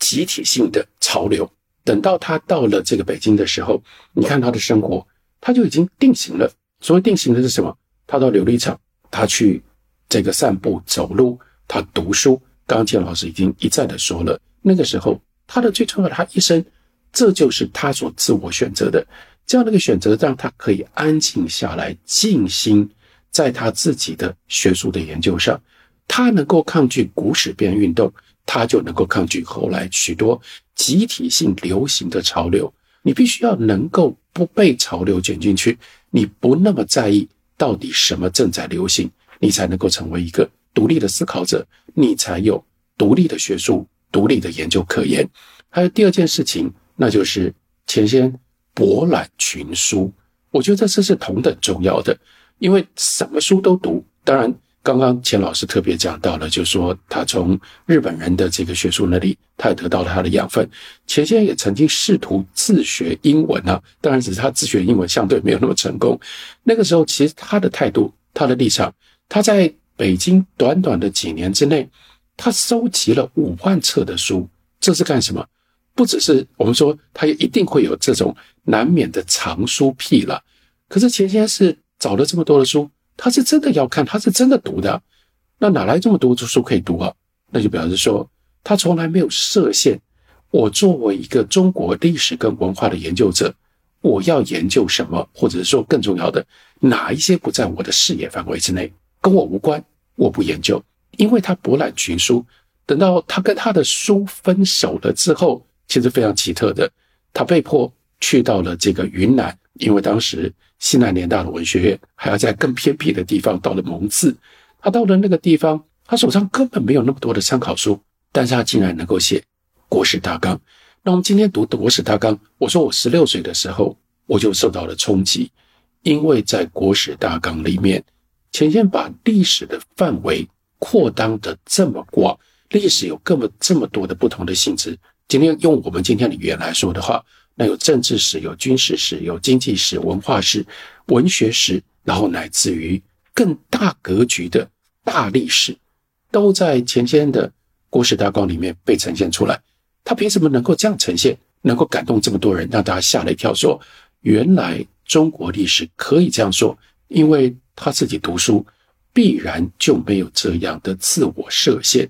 集体性的潮流。等到他到了这个北京的时候，你看他的生活，他就已经定型了。所谓定型的是什么？他到琉璃厂，他去这个散步走路，他读书。刚刚建老师已经一再的说了，那个时候他的最重要的，他一生，这就是他所自我选择的这样的一个选择，让他可以安静下来，静心在他自己的学术的研究上，他能够抗拒古史变运动。他就能够抗拒后来许多集体性流行的潮流。你必须要能够不被潮流卷进去，你不那么在意到底什么正在流行，你才能够成为一个独立的思考者，你才有独立的学术、独立的研究可言。还有第二件事情，那就是前先博览群书。我觉得这是同等重要的，因为什么书都读，当然。刚刚钱老师特别讲到了，就说他从日本人的这个学术那里，他也得到了他的养分。钱先生也曾经试图自学英文啊，当然只是他自学英文相对没有那么成功。那个时候，其实他的态度、他的立场，他在北京短短的几年之内，他收集了五万册的书，这是干什么？不只是我们说，他也一定会有这种难免的藏书癖了。可是钱先生是找了这么多的书。他是真的要看，他是真的读的，那哪来这么多书可以读啊？那就表示说，他从来没有设限。我作为一个中国历史跟文化的研究者，我要研究什么，或者是说更重要的，哪一些不在我的视野范围之内，跟我无关，我不研究。因为他博览群书，等到他跟他的书分手了之后，其实非常奇特的，他被迫去到了这个云南。因为当时西南联大的文学院还要在更偏僻的地方，到了蒙自，他到了那个地方，他手上根本没有那么多的参考书，但是他竟然能够写国史大纲。那我们今天读国史大纲，我说我十六岁的时候我就受到了冲击，因为在国史大纲里面，前线把历史的范围扩张的这么广，历史有这么这么多的不同的性质。今天用我们今天的语言来说的话。有政治史，有军事史，有经济史、文化史、文学史，然后乃至于更大格局的大历史，都在前先的国史大纲里面被呈现出来。他凭什么能够这样呈现，能够感动这么多人，让大家吓了一跳，说原来中国历史可以这样说？因为他自己读书，必然就没有这样的自我设限。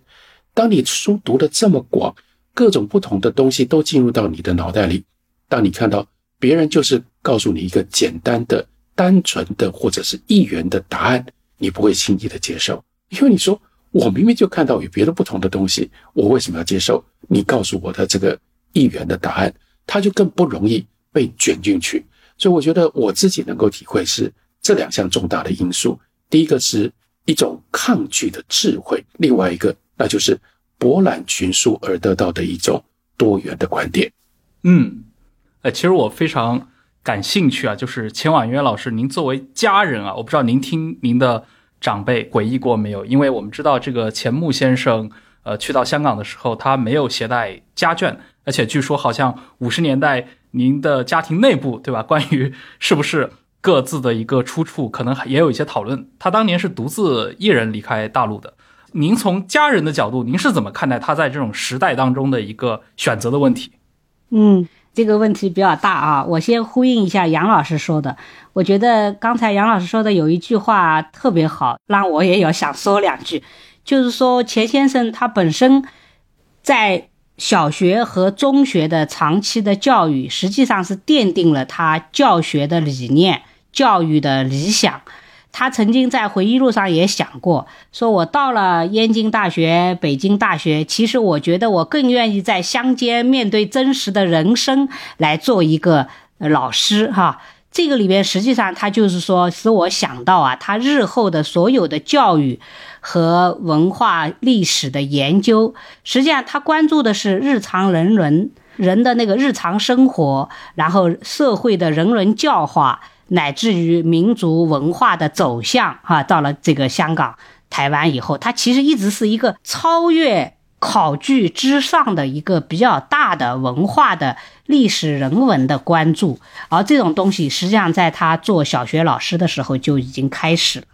当你书读的这么广，各种不同的东西都进入到你的脑袋里。当你看到别人就是告诉你一个简单的、单纯的或者是一元的答案，你不会轻易的接受，因为你说我明明就看到有别的不同的东西，我为什么要接受你告诉我的这个一元的答案？他就更不容易被卷进去。所以我觉得我自己能够体会是这两项重大的因素：第一个是一种抗拒的智慧，另外一个那就是博览群书而得到的一种多元的观点。
嗯，呃，其实我非常感兴趣啊，就是钱婉约老师，您作为家人啊，我不知道您听您的长辈回忆过没有？因为我们知道这个钱穆先生，呃，去到香港的时候，他没有携带家眷，而且据说好像五十年代您的家庭内部，对吧？关于是不是各自的一个出处，可能也有一些讨论。他当年是独自一人离开大陆的。您从家人的角度，您是怎么看待他在这种时代当中的一个选择的问题？
嗯，这个问题比较大啊。我先呼应一下杨老师说的。我觉得刚才杨老师说的有一句话特别好，让我也要想说两句。就是说，钱先生他本身在小学和中学的长期的教育，实际上是奠定了他教学的理念、教育的理想。他曾经在回忆录上也想过，说我到了燕京大学、北京大学，其实我觉得我更愿意在乡间面对真实的人生来做一个老师哈。这个里边实际上他就是说，使我想到啊，他日后的所有的教育和文化历史的研究，实际上他关注的是日常人伦人的那个日常生活，然后社会的人伦教化。乃至于民族文化的走向，哈，到了这个香港、台湾以后，它其实一直是一个超越考据之上的一个比较大的文化的历史人文的关注，而这种东西实际上在他做小学老师的时候就已经开始了。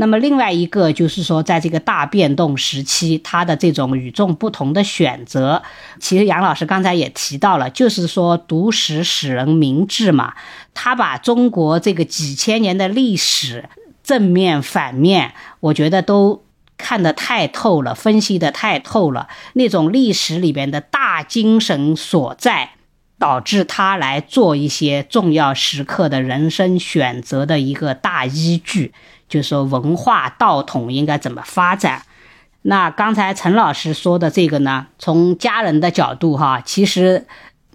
那么另外一个就是说，在这个大变动时期，他的这种与众不同的选择，其实杨老师刚才也提到了，就是说读史使人明智嘛。他把中国这个几千年的历史正面反面，我觉得都看得太透了，分析的太透了。那种历史里边的大精神所在，导致他来做一些重要时刻的人生选择的一个大依据。就是说，文化道统应该怎么发展？那刚才陈老师说的这个呢？从家人的角度哈，其实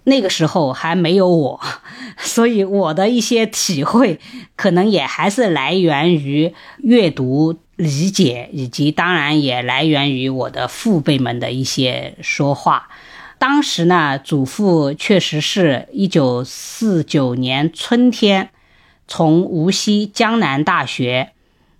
那个时候还没有我，所以我的一些体会可能也还是来源于阅读理解，以及当然也来源于我的父辈们的一些说话。当时呢，祖父确实是一九四九年春天从无锡江南大学。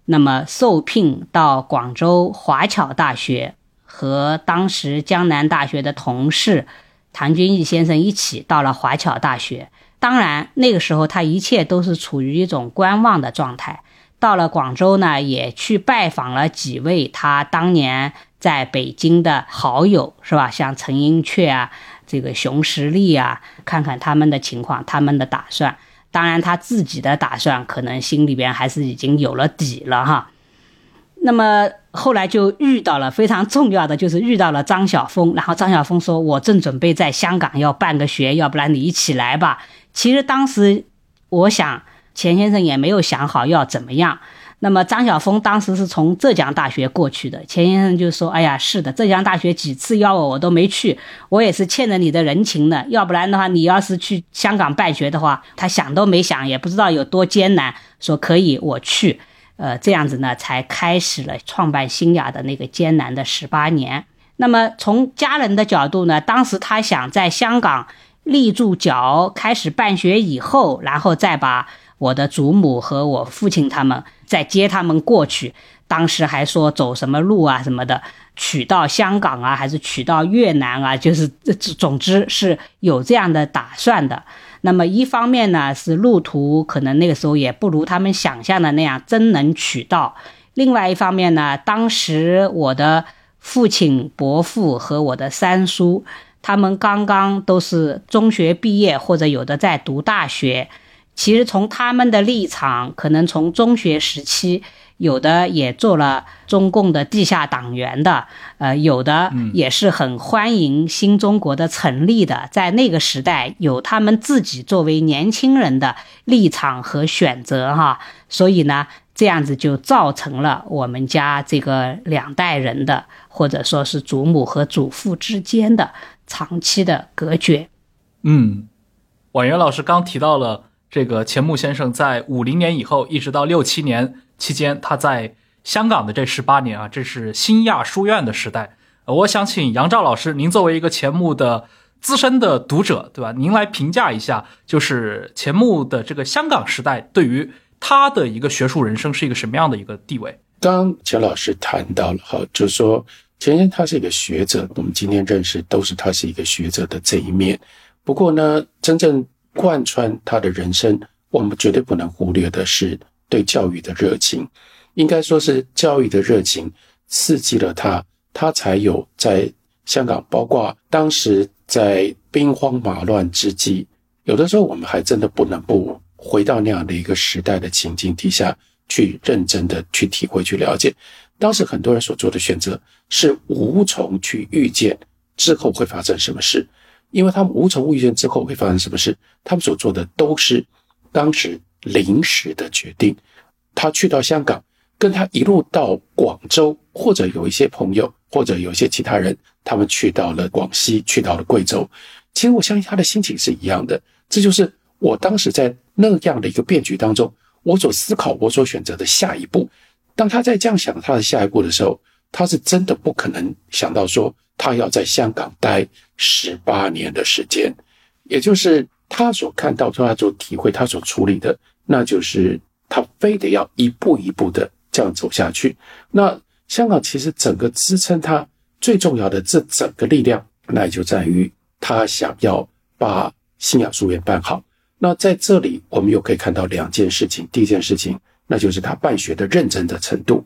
那么受聘到广州华侨大学，和当时江南大学的同事唐君毅先生一起到了华侨大学。当然，那个时候他一切都是处于一种观望的状态。到了广州呢，也去拜访了几位他当年在北京的好友，是吧？像陈寅恪啊，这个熊十力啊，看看他们的情况，他们的打算。当然，他自己的打算可能心里边还是已经有了底了哈。那么后来就遇到了非常重要的，就是遇到了张晓峰。然后张晓峰说：“我正准备在香港要办个学，要不然你一起来吧。”其实当时我想，钱先生也没有想好要怎么样。那么张晓峰当时是从浙江大学过去的，钱先生就说：“哎呀，是的，浙江大学几次邀我，我都没去，我也是欠着你的人情的。要不然的话，你要是去香港办学的话，他想都没想，也不知道有多艰难，说可以我去，呃，这样子呢，才开始了创办新雅的那个艰难的十八年。那么从家人的角度呢，当时他想在香港立住脚，开始办学以后，然后再把。”我的祖母和我父亲他们在接他们过去，当时还说走什么路啊什么的，取到香港啊还是取到越南啊，就是总之是有这样的打算的。那么一方面呢是路途可能那个时候也不如他们想象的那样真能取到，另外一方面呢，当时我的父亲、伯父和我的三叔他们刚刚都是中学毕业，或者有的在读大学。其实从他们的立场，可能从中学时期，有的也做了中共的地下党员的，呃，有的也是很欢迎新中国的成立的，在那个时代有他们自己作为年轻人的立场和选择哈。所以呢，这样子就造成了我们家这个两代人的，或者说是祖母和祖父之间的长期的隔绝。
嗯，婉元老师刚提到了这个钱穆先生在五零年以后一直到六七年期间，他在香港的这十八年啊，这是新亚书院的时代。我想请杨照老师，您作为一个钱穆的资深的读者，对吧？您来评价一下，就是钱穆的这个香港时代对于。他的一个学术人生是一个什么样的一个地位？
刚钱老师谈到了哈，就是说钱先他是一个学者，我们今天认识都是他是一个学者的这一面。不过呢，真正贯穿他的人生，我们绝对不能忽略的是对教育的热情。应该说是教育的热情刺激了他，他才有在香港，包括当时在兵荒马乱之际，有的时候我们还真的不能不。回到那样的一个时代的情境底下去，认真的去体会、去了解，当时很多人所做的选择是无从去预见之后会发生什么事，因为他们无从预见之后会发生什么事，他们所做的都是当时临时的决定。他去到香港，跟他一路到广州，或者有一些朋友，或者有一些其他人，他们去到了广西，去到了贵州。其实我相信他的心情是一样的，这就是我当时在。那样的一个变局当中，我所思考、我所选择的下一步，当他在这样想他的下一步的时候，他是真的不可能想到说他要在香港待十八年的时间，也就是他所看到、他所体会、他所处理的，那就是他非得要一步一步的这样走下去。那香港其实整个支撑他最重要的这整个力量，那就在于他想要把新雅书院办好。那在这里，我们又可以看到两件事情。第一件事情，那就是他办学的认真的程度。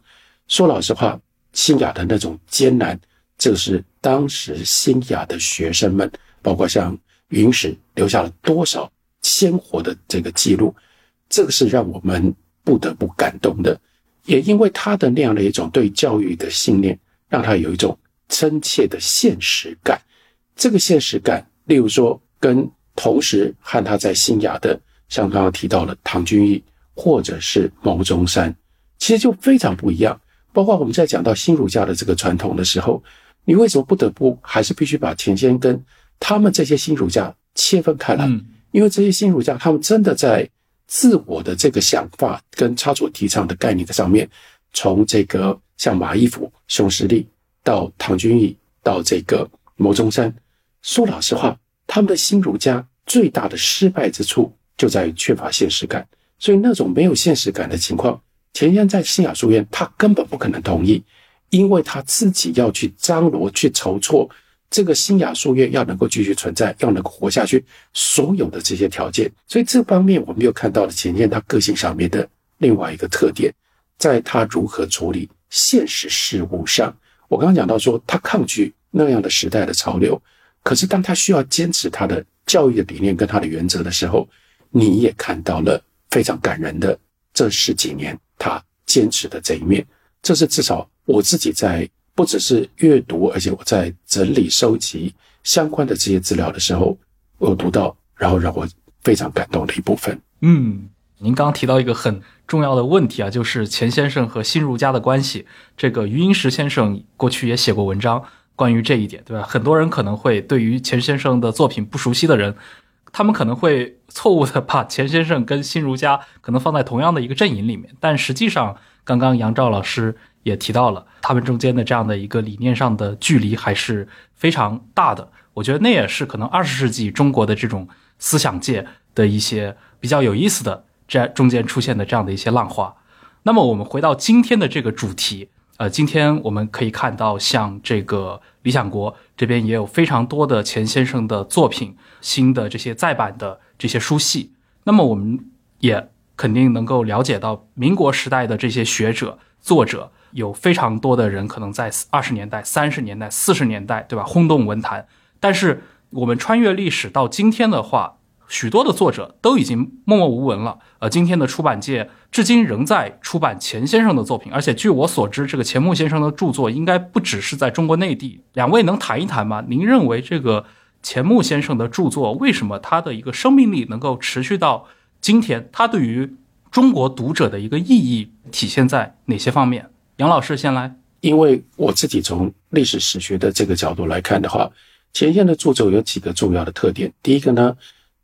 说老实话，新雅的那种艰难，这是当时新雅的学生们，包括像云石，留下了多少鲜活的这个记录，这个是让我们不得不感动的。也因为他的那样的一种对教育的信念，让他有一种真切的现实感。这个现实感，例如说跟。同时和他在新雅的，像刚刚提到了唐君毅或者是牟中山，其实就非常不一样。包括我们在讲到新儒家的这个传统的时候，你为什么不得不还是必须把钱先跟他们这些新儒家切分开来？因为这些新儒家他们真的在自我的这个想法跟他所提倡的概念的上面，从这个像马一甫、熊十力到唐君毅到这个牟中山，说老实话。他们的新儒家最大的失败之处就在于缺乏现实感，所以那种没有现实感的情况，钱谦在新雅书院他根本不可能同意，因为他自己要去张罗、去筹措这个新雅书院要能够继续存在、要能够活下去，所有的这些条件。所以这方面我们又看到了钱谦他个性上面的另外一个特点，在他如何处理现实事物上。我刚刚讲到说，他抗拒那样的时代的潮流。可是，当他需要坚持他的教育的理念跟他的原则的时候，你也看到了非常感人的这十几年他坚持的这一面。这是至少我自己在不只是阅读，而且我在整理收集相关的这些资料的时候，我读到，然后让我非常感动的一部分。
嗯，您刚刚提到一个很重要的问题啊，就是钱先生和新儒家的关系。这个余英时先生过去也写过文章。关于这一点，对吧？很多人可能会对于钱先生的作品不熟悉的人，他们可能会错误的把钱先生跟新儒家可能放在同样的一个阵营里面。但实际上，刚刚杨照老师也提到了，他们中间的这样的一个理念上的距离还是非常大的。我觉得那也是可能二十世纪中国的这种思想界的一些比较有意思的这中间出现的这样的一些浪花。那么，我们回到今天的这个主题。呃，今天我们可以看到，像这个理想国这边也有非常多的钱先生的作品，新的这些再版的这些书系。那么，我们也肯定能够了解到，民国时代的这些学者、作者，有非常多的人可能在二十年代、三十年代、四十年代，对吧？轰动文坛。但是，我们穿越历史到今天的话，许多的作者都已经默默无闻了。呃，今天的出版界至今仍在出版钱先生的作品，而且据我所知，这个钱穆先生的著作应该不只是在中国内地。两位能谈一谈吗？您认为这个钱穆先生的著作为什么他的一个生命力能够持续到今天？他对于中国读者的一个意义体现在哪些方面？杨老师先来。
因为我自己从历史史学的这个角度来看的话，钱谦的著作有几个重要的特点。第一个呢，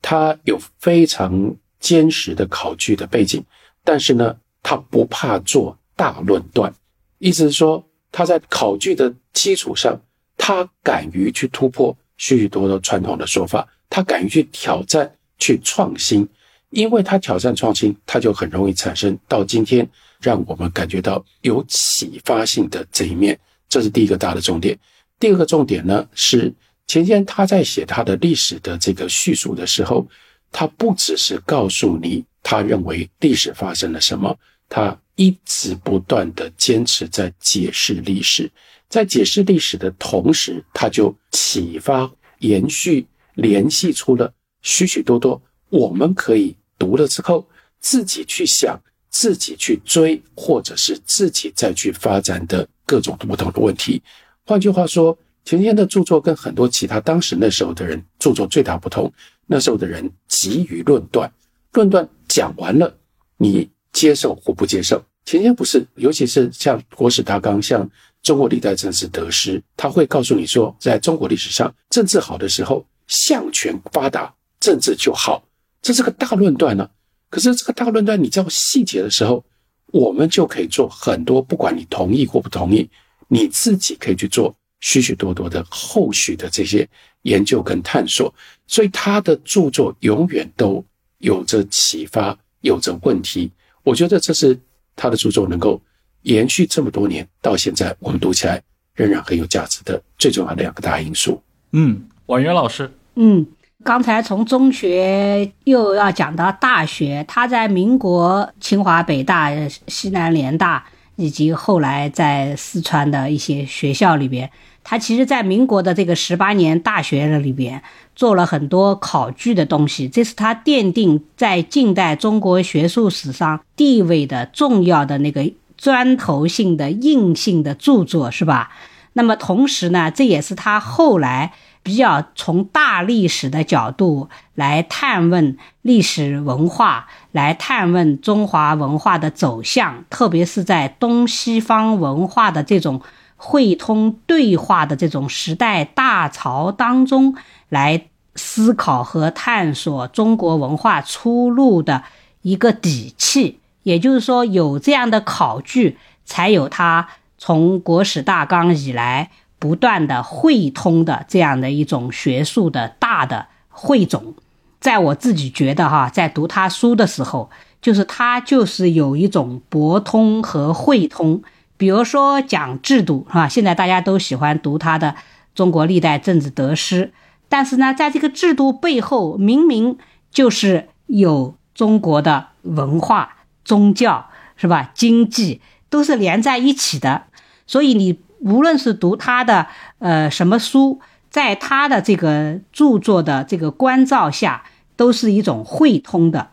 他有非常坚实的考据的背景，但是呢，他不怕做大论断，意思是说他在考据的基础上，他敢于去突破许许多多传统的说法，他敢于去挑战、去创新。因为他挑战创新，他就很容易产生到今天让我们感觉到有启发性的这一面，这是第一个大的重点。第二个重点呢是钱谦他在写他的历史的这个叙述的时候，他不只是告诉你他认为历史发生了什么，他一直不断的坚持在解释历史，在解释历史的同时，他就启发、延续、联系出了许许多多我们可以。读了之后，自己去想，自己去追，或者是自己再去发展的各种不同的问题。换句话说，钱谦的著作跟很多其他当时那时候的人著作最大不同。那时候的人急于论断，论断讲完了，你接受或不接受。钱谦不是，尤其是像国史大纲，像中国历代政治得失，他会告诉你说，在中国历史上，政治好的时候，相权发达，政治就好。这是个大论断呢，可是这个大论断，你知道细节的时候，我们就可以做很多，不管你同意或不同意，你自己可以去做许许多多的后续的这些研究跟探索。所以他的著作永远都有着启发，有着问题。我觉得这是他的著作能够延续这么多年到现在，我们读起来仍然很有价值的最重要的两个大因素。
嗯，婉约老师，
嗯。刚才从中学又要讲到大学，他在民国清华、北大、西南联大，以及后来在四川的一些学校里边，他其实，在民国的这个十八年大学里边，做了很多考据的东西，这是他奠定在近代中国学术史上地位的重要的那个砖头性的硬性的著作，是吧？那么同时呢，这也是他后来。比较从大历史的角度来探问历史文化，来探问中华文化的走向，特别是在东西方文化的这种汇通对话的这种时代大潮当中，来思考和探索中国文化出路的一个底气。也就是说，有这样的考据，才有他从国史大纲以来。不断的汇通的这样的一种学术的大的汇总，在我自己觉得哈，在读他书的时候，就是他就是有一种博通和汇通。比如说讲制度哈，现在大家都喜欢读他的《中国历代政治得失》，但是呢，在这个制度背后，明明就是有中国的文化、宗教是吧？经济都是连在一起的，所以你。无论是读他的呃什么书，在他的这个著作的这个关照下，都是一种汇通的。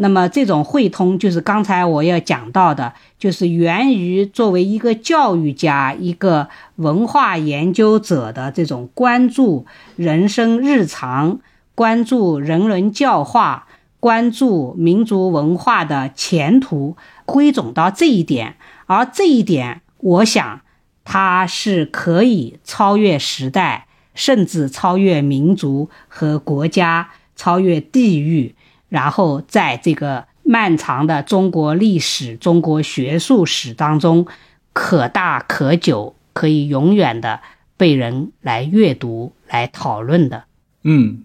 那么这种汇通，就是刚才我要讲到的，就是源于作为一个教育家、一个文化研究者的这种关注人生日常、关注人伦教化、关注民族文化的前途，归总到这一点。而这一点，我想。它是可以超越时代，甚至超越民族和国家，超越地域，然后在这个漫长的中国历史、中国学术史当中，可大可久，可以永远的被人来阅读、来讨论的。
嗯，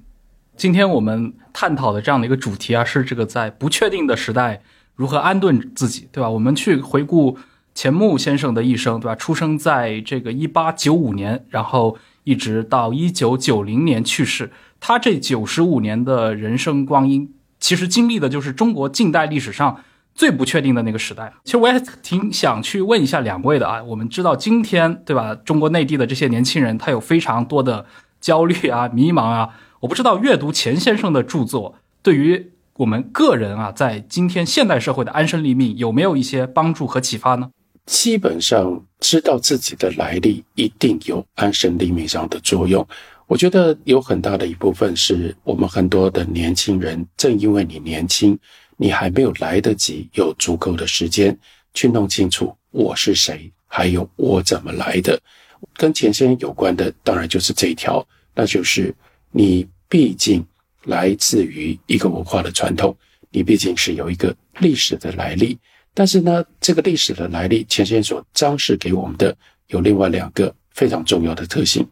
今天我们探讨的这样的一个主题啊，是这个在不确定的时代如何安顿自己，对吧？我们去回顾。钱穆先生的一生，对吧？出生在这个一八九五年，然后一直到一九九零年去世。他这九十五年的人生光阴，其实经历的就是中国近代历史上最不确定的那个时代。其实我也挺想去问一下两位的啊。我们知道今天，对吧？中国内地的这些年轻人，他有非常多的焦虑啊、迷茫啊。我不知道阅读钱先生的著作，对于我们个人啊，在今天现代社会的安身立命，有没有一些帮助和启发呢？
基本上知道自己的来历，一定有安身立命上的作用。我觉得有很大的一部分是我们很多的年轻人，正因为你年轻，你还没有来得及有足够的时间去弄清楚我是谁，还有我怎么来的。跟前先有关的，当然就是这一条，那就是你毕竟来自于一个文化的传统，你毕竟是有一个历史的来历。但是呢，这个历史的来历，前先所昭示给我们的有另外两个非常重要的特性。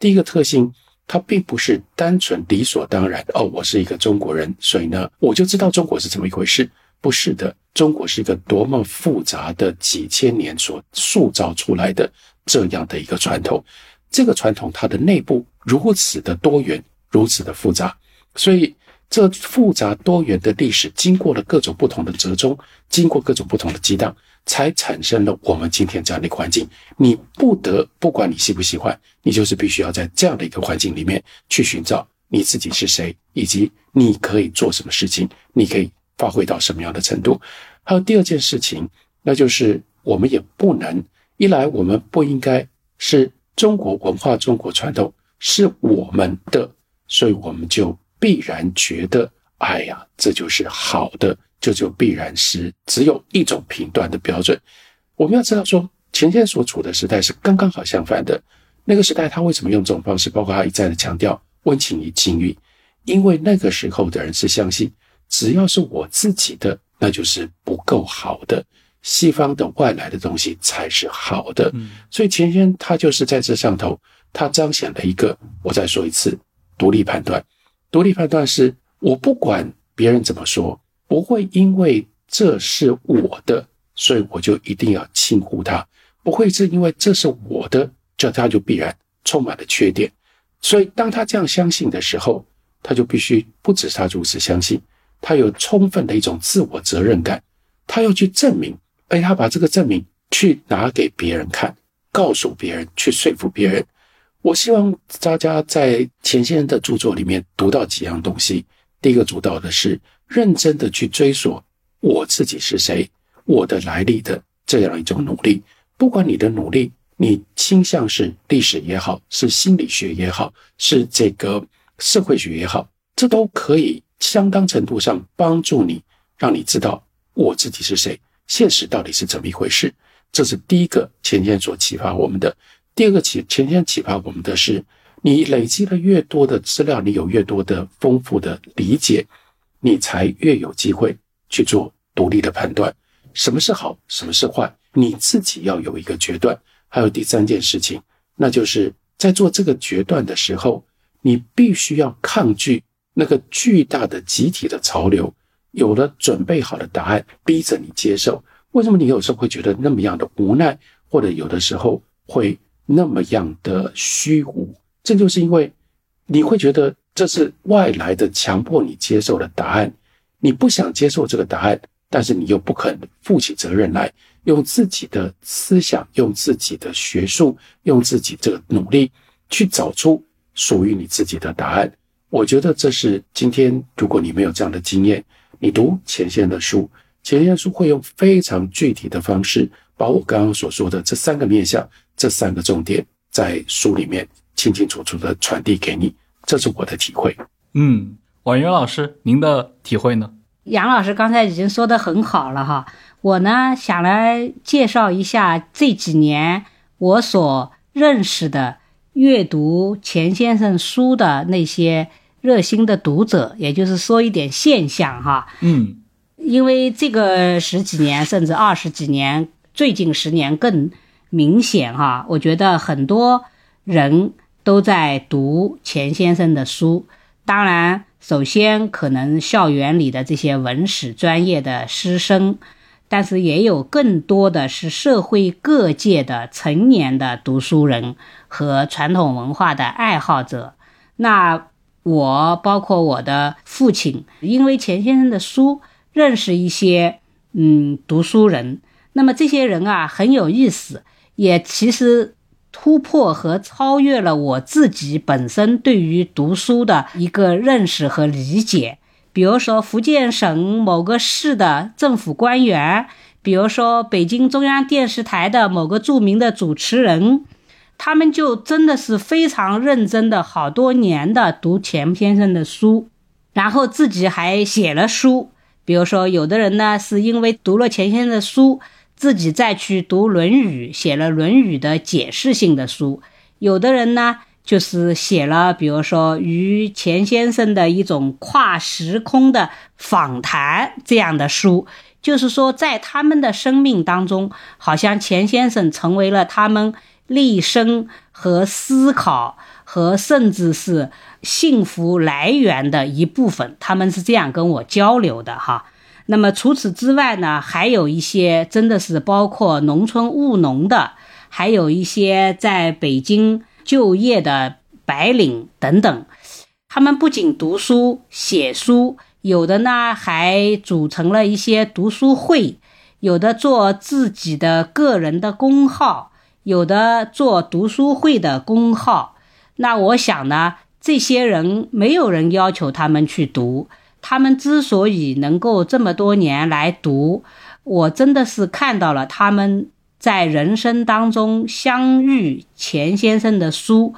第一个特性，它并不是单纯理所当然哦，我是一个中国人，所以呢，我就知道中国是怎么一回事。不是的，中国是一个多么复杂的几千年所塑造出来的这样的一个传统。这个传统它的内部如此的多元，如此的复杂，所以这复杂多元的历史经过了各种不同的折中，经过各种不同的激荡。才产生了我们今天这样的一个环境。你不得不管你喜不喜欢，你就是必须要在这样的一个环境里面去寻找你自己是谁，以及你可以做什么事情，你可以发挥到什么样的程度。还有第二件事情，那就是我们也不能一来，我们不应该是中国文化、中国传统是我们的，所以我们就必然觉得，哎呀，这就是好的。这就必然是只有一种评断的标准。我们要知道，说前线所处的时代是刚刚好相反的。那个时代，他为什么用这种方式？包括他一再的强调温情与禁欲，因为那个时候的人是相信，只要是我自己的，那就是不够好的，西方的外来的东西才是好的。所以前天他就是在这上头，他彰显了一个，我再说一次，独立判断。独立判断是我不管别人怎么说。不会因为这是我的，所以我就一定要轻忽它；不会是因为这是我的，这他就必然充满了缺点。所以当他这样相信的时候，他就必须不止他如此相信，他有充分的一种自我责任感，他要去证明，而他把这个证明去拿给别人看，告诉别人，去说服别人。我希望大家在前些人的著作里面读到几样东西。第一个主导的是。认真的去追索我自己是谁，我的来历的这样一种努力。不管你的努力，你倾向是历史也好，是心理学也好，是这个社会学也好，这都可以相当程度上帮助你，让你知道我自己是谁，现实到底是怎么一回事。这是第一个前天所启发我们的。第二个启前天启发我们的是，你累积了越多的资料，你有越多的丰富的理解。你才越有机会去做独立的判断，什么是好，什么是坏，你自己要有一个决断。还有第三件事情，那就是在做这个决断的时候，你必须要抗拒那个巨大的集体的潮流，有了准备好的答案，逼着你接受。为什么你有时候会觉得那么样的无奈，或者有的时候会那么样的虚无？这就是因为你会觉得。这是外来的强迫你接受的答案，你不想接受这个答案，但是你又不肯负起责任来，用自己的思想、用自己的学术、用自己这个努力去找出属于你自己的答案。我觉得这是今天，如果你没有这样的经验，你读前线的书，前线书会用非常具体的方式，把我刚刚所说的这三个面向、这三个重点，在书里面清清楚楚的传递给你。这是我的体会。
嗯，婉媛老师，您的体会呢？
杨老师刚才已经说的很好了哈。我呢想来介绍一下这几年我所认识的阅读钱先生书的那些热心的读者，也就是说一点现象哈。
嗯，
因为这个十几年甚至二十几年，最近十年更明显哈。我觉得很多人。都在读钱先生的书，当然，首先可能校园里的这些文史专业的师生，但是也有更多的是社会各界的成年的读书人和传统文化的爱好者。那我包括我的父亲，因为钱先生的书认识一些嗯读书人，那么这些人啊很有意思，也其实。突破和超越了我自己本身对于读书的一个认识和理解。比如说，福建省某个市的政府官员，比如说北京中央电视台的某个著名的主持人，他们就真的是非常认真的，好多年的读钱先生的书，然后自己还写了书。比如说，有的人呢是因为读了钱先生的书，自己再去读《论语》，写了《论语》的解释性的书；有的人呢就是写了，比如说与钱先生的一种跨时空的访谈这样的书。就是说，在他们的生命当中，好像钱先生成为了他们立身和思考和甚至是幸福来源的一部分。他们是这样跟我交流的哈。那么除此之外呢，还有一些真的是包括农村务农的，还有一些在北京就业的白领等等。他们不仅读书写书。有的呢，还组成了一些读书会；有的做自己的个人的公号；有的做读书会的公号。那我想呢，这些人没有人要求他们去读，他们之所以能够这么多年来读，我真的是看到了他们在人生当中相遇钱先生的书，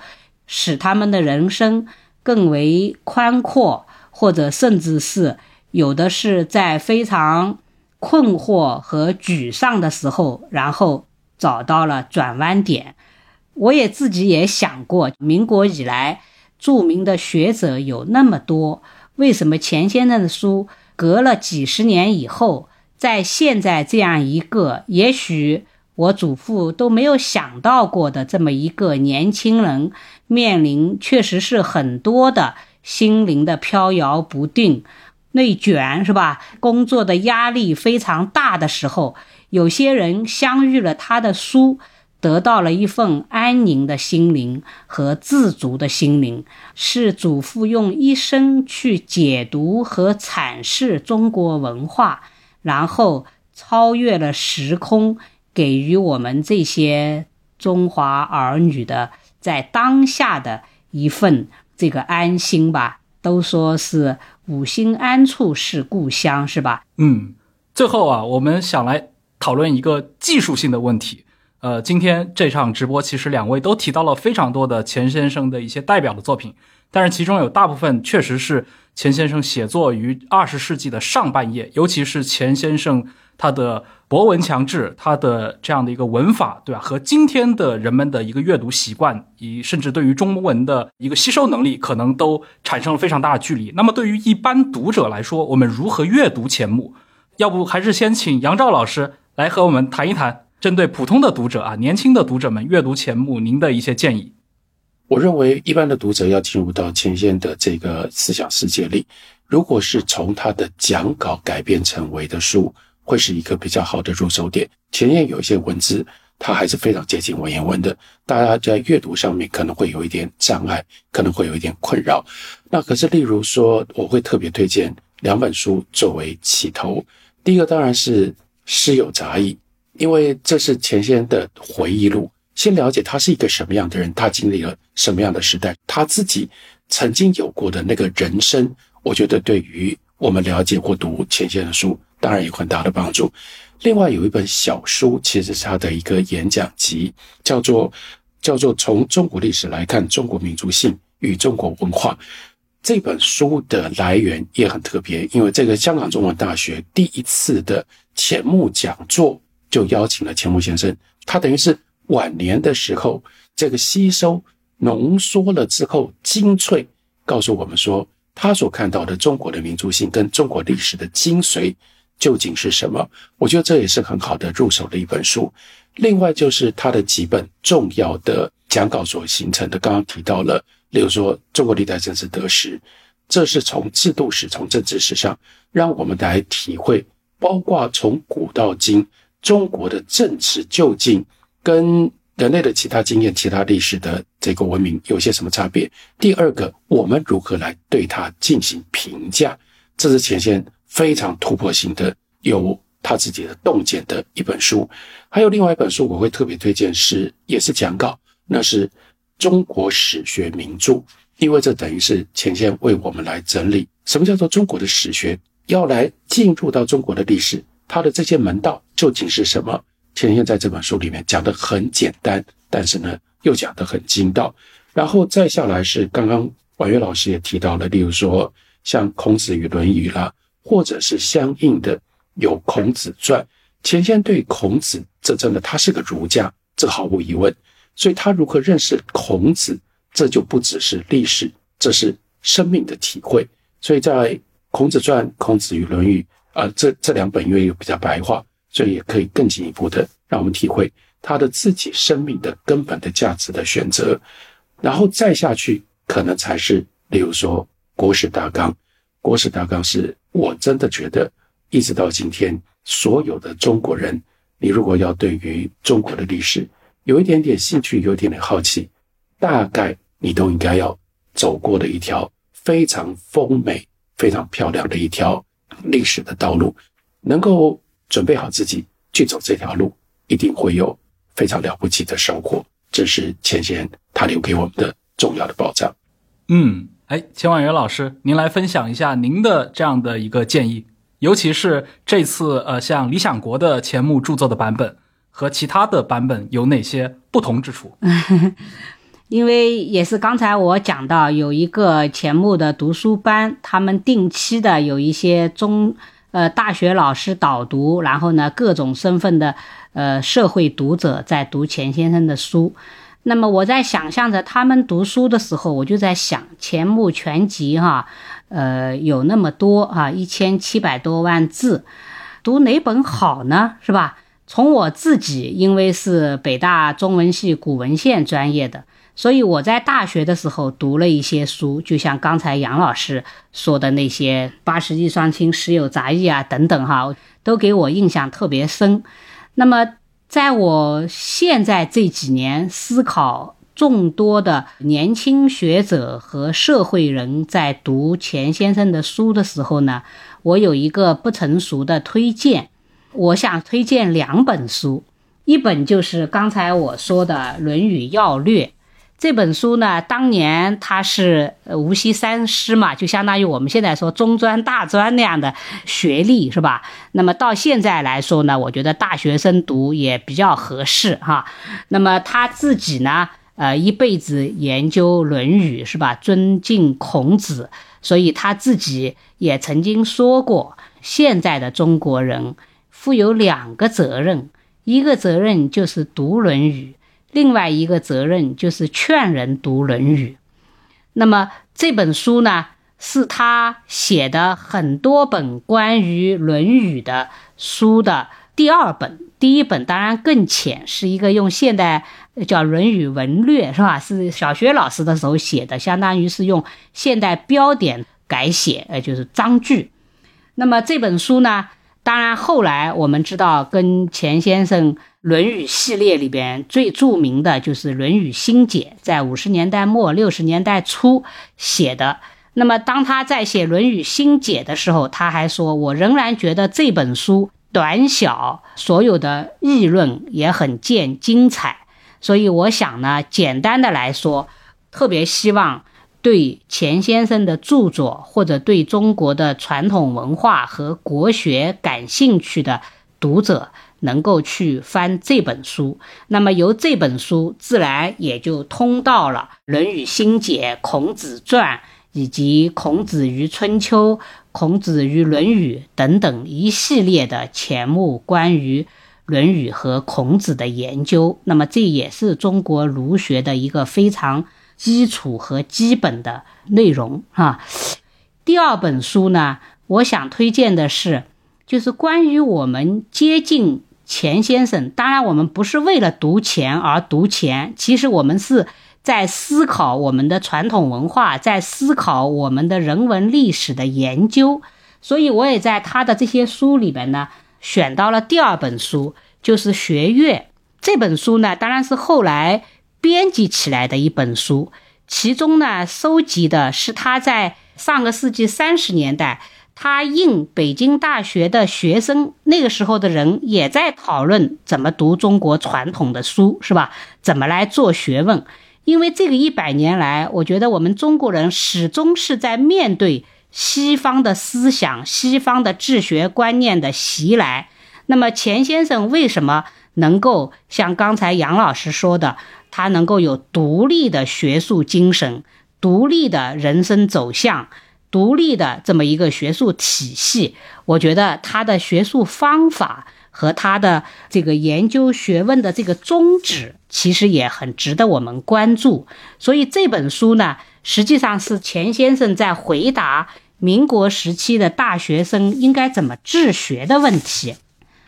使他们的人生更为宽阔。或者甚至是有的是在非常困惑和沮丧的时候，然后找到了转弯点。我也自己也想过，民国以来著名的学者有那么多，为什么钱先生的书隔了几十年以后，在现在这样一个也许我祖父都没有想到过的这么一个年轻人，面临确实是很多的。心灵的飘摇不定、内卷是吧？工作的压力非常大的时候，有些人相遇了他的书，得到了一份安宁的心灵和自足的心灵。是祖父用一生去解读和阐释中国文化，然后超越了时空，给予我们这些中华儿女的在当下的一份。这个安心吧，都说是五心安处是故乡，是吧？
嗯，最后啊，我们想来讨论一个技术性的问题。呃，今天这场直播其实两位都提到了非常多的钱先生的一些代表的作品，但是其中有大部分确实是钱先生写作于二十世纪的上半叶，尤其是钱先生。他的博文强制，他的这样的一个文法，对吧？和今天的人们的一个阅读习惯，以甚至对于中文的一个吸收能力，可能都产生了非常大的距离。那么，对于一般读者来说，我们如何阅读钱穆？要不还是先请杨照老师来和我们谈一谈，针对普通的读者啊，年轻的读者们阅读钱穆，您的一些建议。
我认为，一般的读者要进入到钱先的这个思想世界里，如果是从他的讲稿改编成为的书。会是一个比较好的入手点。前面有一些文字，它还是非常接近文言文的，大家在阅读上面可能会有一点障碍，可能会有一点困扰。那可是，例如说，我会特别推荐两本书作为起头。第一个当然是《诗有杂役》，因为这是钱先的回忆录，先了解他是一个什么样的人，他经历了什么样的时代，他自己曾经有过的那个人生，我觉得对于我们了解或读钱先的书。当然有很大的帮助。另外有一本小书，其实是他的一个演讲集，叫做叫做《从中国历史来看中国民族性与中国文化》。这本书的来源也很特别，因为这个香港中文大学第一次的钱穆讲座就邀请了钱穆先生，他等于是晚年的时候这个吸收浓缩了之后精粹告诉我们说，他所看到的中国的民族性跟中国历史的精髓。究竟是什么？我觉得这也是很好的入手的一本书。另外就是他的几本重要的讲稿所形成的，刚刚提到了，例如说《中国历代政治得失》，这是从制度史、从政治史上让我们来体会，包括从古到今中国的政治究竟跟人类的其他经验、其他历史的这个文明有些什么差别。第二个，我们如何来对它进行评价？这是前线。非常突破性的，有他自己的洞见的一本书，还有另外一本书，我会特别推荐，是也是讲稿，那是中国史学名著，因为这等于是前线为我们来整理什么叫做中国的史学，要来进入到中国的历史，它的这些门道究竟是什么？前线在这本书里面讲的很简单，但是呢又讲得很精到，然后再下来是刚刚婉约老师也提到了，例如说像孔子与论语啦。或者是相应的有《孔子传》。钱先对孔子，这真的他是个儒家，这毫无疑问。所以他如何认识孔子，这就不只是历史，这是生命的体会。所以在《孔子传》《孔子与论语》啊，这这两本因为又比较白话，所以也可以更进一步的让我们体会他的自己生命的根本的价值的选择。然后再下去，可能才是，例如说《国史大纲》。《国史大纲》是我真的觉得，一直到今天，所有的中国人，你如果要对于中国的历史有一点点兴趣，有一点点好奇，大概你都应该要走过的一条非常丰美、非常漂亮的一条历史的道路。能够准备好自己去走这条路，一定会有非常了不起的收获。这是前贤他留给我们的重要的保障。
嗯，哎，钱婉元老师，您来分享一下您的这样的一个建议，尤其是这次呃，像理想国的钱穆著作的版本和其他的版本有哪些不同之处？
因为也是刚才我讲到有一个钱穆的读书班，他们定期的有一些中呃大学老师导读，然后呢各种身份的。呃，社会读者在读钱先生的书，那么我在想象着他们读书的时候，我就在想钱穆全集哈，呃，有那么多啊，一千七百多万字，读哪本好呢？是吧？从我自己，因为是北大中文系古文献专业的，所以我在大学的时候读了一些书，就像刚才杨老师说的那些“八十一双亲，十有杂役”啊等等哈，都给我印象特别深。那么，在我现在这几年思考众多的年轻学者和社会人在读钱先生的书的时候呢，我有一个不成熟的推荐，我想推荐两本书，一本就是刚才我说的《论语要略》。这本书呢，当年他是无锡三师嘛，就相当于我们现在说中专、大专那样的学历，是吧？那么到现在来说呢，我觉得大学生读也比较合适哈。那么他自己呢，呃，一辈子研究《论语》，是吧？尊敬孔子，所以他自己也曾经说过，现在的中国人负有两个责任，一个责任就是读《论语》。另外一个责任就是劝人读《论语》，那么这本书呢，是他写的很多本关于《论语》的书的第二本。第一本当然更浅，是一个用现代叫《论语文略》，是吧？是小学老师的时候写的，相当于是用现代标点改写，呃，就是章句。那么这本书呢，当然后来我们知道跟钱先生。《论语》系列里边最著名的就是《论语新解》，在五十年代末六十年代初写的。那么，当他在写《论语新解》的时候，他还说：“我仍然觉得这本书短小，所有的议论也很见精彩。”所以，我想呢，简单的来说，特别希望对钱先生的著作或者对中国的传统文化和国学感兴趣的读者。能够去翻这本书，那么由这本书自然也就通到了《论语心解》《孔子传》以及《孔子于春秋》《孔子于论语》等等一系列的前目关于《论语》和孔子的研究。那么这也是中国儒学的一个非常基础和基本的内容啊。第二本书呢，我想推荐的是，就是关于我们接近。钱先生，当然我们不是为了读钱而读钱，其实我们是在思考我们的传统文化，在思考我们的人文历史的研究。所以我也在他的这些书里边呢，选到了第二本书，就是《学乐》这本书呢，当然是后来编辑起来的一本书，其中呢收集的是他在上个世纪三十年代。他应北京大学的学生，那个时候的人也在讨论怎么读中国传统的书，是吧？怎么来做学问？因为这个一百年来，我觉得我们中国人始终是在面对西方的思想、西方的治学观念的袭来。那么钱先生为什么能够像刚才杨老师说的，他能够有独立的学术精神、独立的人生走向？独立的这么一个学术体系，我觉得他的学术方法和他的这个研究学问的这个宗旨，其实也很值得我们关注。所以这本书呢，实际上是钱先生在回答民国时期的大学生应该怎么治学的问题。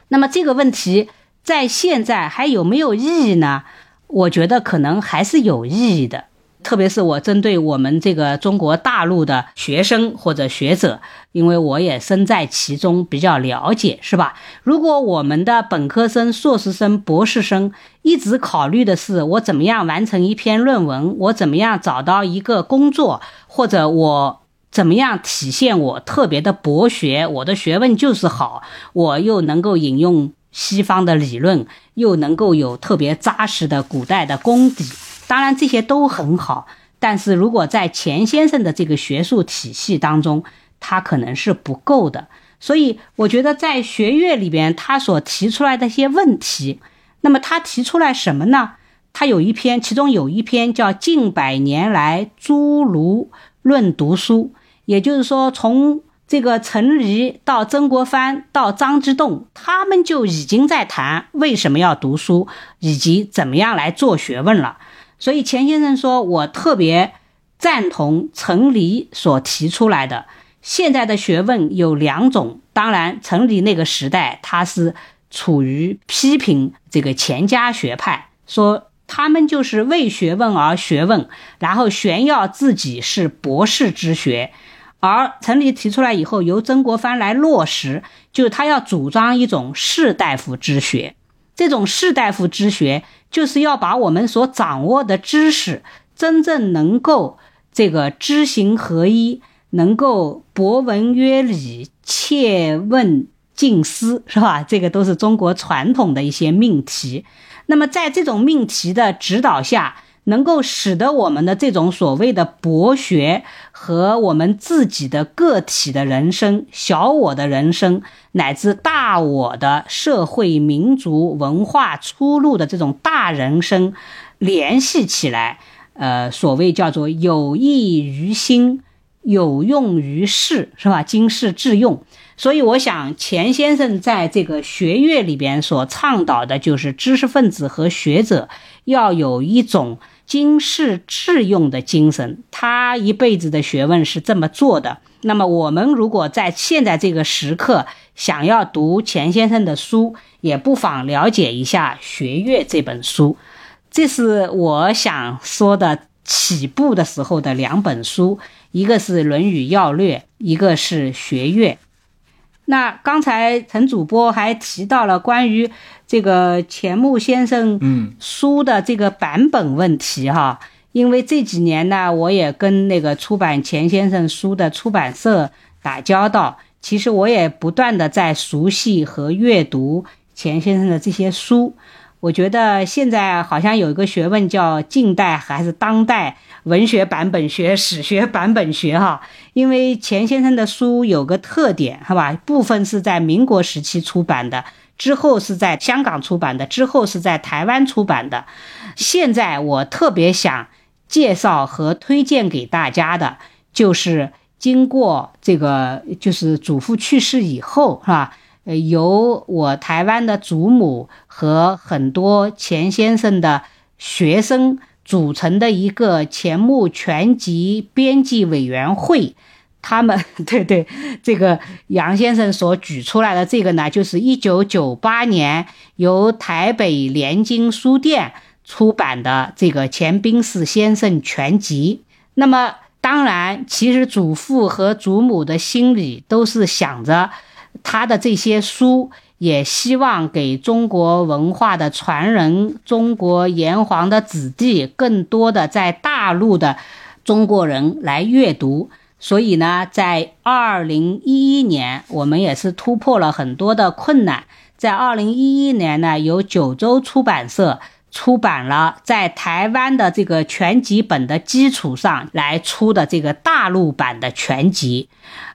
那么这个问题在现在还有没有意义呢？我觉得可能还是有意义的。特别是我针对我们这个中国大陆的学生或者学者，因为我也身在其中，比较了解，是吧？如果我们的本科生、硕士生、博士生一直考虑的是我怎么样完成一篇论文，我怎么样找到一个工作，或者我怎么样体现我特别的博学，我的学问就是好，我又能够引用西方的理论，又能够有特别扎实的古代的功底。当然这些都很好，但是如果在钱先生的这个学术体系当中，他可能是不够的。所以我觉得在学院里边，他所提出来的一些问题，那么他提出来什么呢？他有一篇，其中有一篇叫《近百年来诸儒论读书》，也就是说，从这个陈黎到曾国藩到张之洞，他们就已经在谈为什么要读书，以及怎么样来做学问了。所以钱先生说，我特别赞同陈黎所提出来的，现在的学问有两种。当然，陈黎那个时代他是处于批评这个钱家学派，说他们就是为学问而学问，然后炫耀自己是博士之学。而陈黎提出来以后，由曾国藩来落实，就是他要主张一种士大夫之学。这种士大夫之学。就是要把我们所掌握的知识，真正能够这个知行合一，能够博闻约礼，切问近思，是吧？这个都是中国传统的一些命题。那么在这种命题的指导下，能够使得我们的这种所谓的博学和我们自己的个体的人生、小我的人生，乃至大我的社会、民族、文化出路的这种大人生联系起来，呃，所谓叫做有益于心，有用于世，是吧？经世致用。所以，我想钱先生在这个学院里边所倡导的，就是知识分子和学者要有一种。经世致用的精神，他一辈子的学问是这么做的。那么，我们如果在现在这个时刻想要读钱先生的书，也不妨了解一下《学岳》这本书。这是我想说的起步的时候的两本书，一个是《论语要略》，一个是《学岳》。那刚才陈主播还提到了关于这个钱穆先生嗯书的这个版本问题哈，因为这几年呢，我也跟那个出版钱先生书的出版社打交道，其实我也不断的在熟悉和阅读钱先生的这些书。我觉得现在好像有一个学问叫近代还是当代文学版本学、史学版本学哈，因为钱先生的书有个特点，好吧，部分是在民国时期出版的，之后是在香港出版的，之后是在台湾出版的。现在我特别想介绍和推荐给大家的，就是经过这个，就是祖父去世以后，是吧？呃，由我台湾的祖母和很多钱先生的学生组成的一个钱穆全集编辑委员会，他们 对对，这个杨先生所举出来的这个呢，就是一九九八年由台北联经书店出版的这个钱宾士先生全集。那么，当然，其实祖父和祖母的心里都是想着。他的这些书也希望给中国文化的传人、中国炎黄的子弟、更多的在大陆的中国人来阅读。所以呢，在二零一一年，我们也是突破了很多的困难。在二零一一年呢，由九州出版社出版了在台湾的这个全集本的基础上来出的这个大陆版的全集。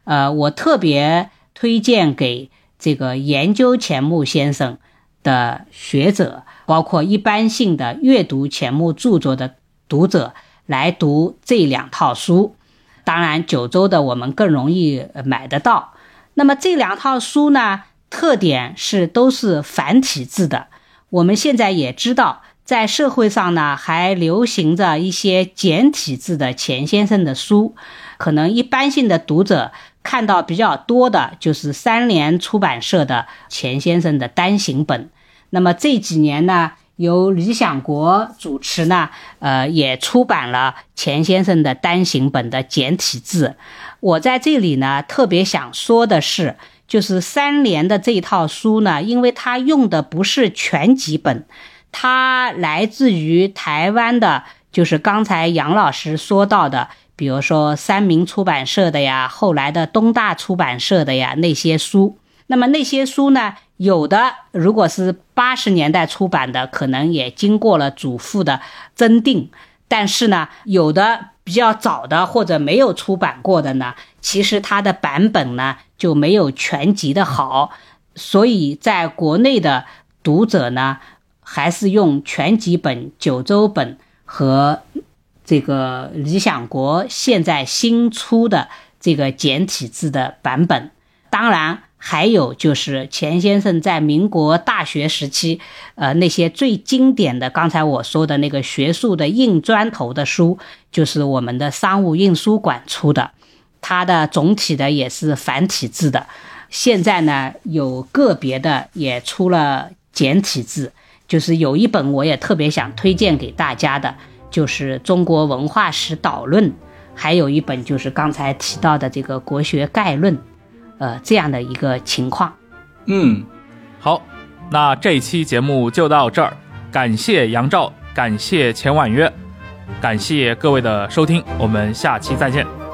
呃，我特别。推荐给这个研究钱穆先生的学者，包括一般性的阅读钱穆著作的读者来读这两套书。当然九州的我们更容易买得到。那么这两套书呢，特点是都是繁体字的。我们现在也知道，在社会上呢，还流行着一些简体字的钱先生的书。可能一般性的读者看到比较多的就是三联出版社的钱先生的单行本。那么这几年呢，由李想国主持呢，呃，也出版了钱先生的单行本的简体字。我在这里呢，特别想说的是，就是三联的这套书呢，因为它用的不是全集本，它来自于台湾的，就是刚才杨老师说到的，比如说三明出版社的呀，后来的东大出版社的呀那些书。那么那些书呢，有的如果是八十年代出版的，可能也经过了祖父的增订，但是呢，有的。比较早的或者没有出版过的呢，其实它的版本呢就没有全集的好，所以在国内的读者呢，还是用全集本、九州本和这个理想国现在新出的这个简体字的版本，当然。还有就是钱先生在民国大学时期，呃，那些最经典的，刚才我说的那个学术的硬砖头的书，就是我们的商务印书馆出的，它的总体的也是繁体字的。现在呢，有个别的也出了简体字，就是有一本我也特别想推荐给大家的，就是《中国文化史导论》，还有一本就是刚才提到的这个《国学概论》。呃，这样的一个情况，
嗯，
好，那这期节目就到这儿，感谢杨照，感谢钱婉约，感谢各位的收听，我们下期再见。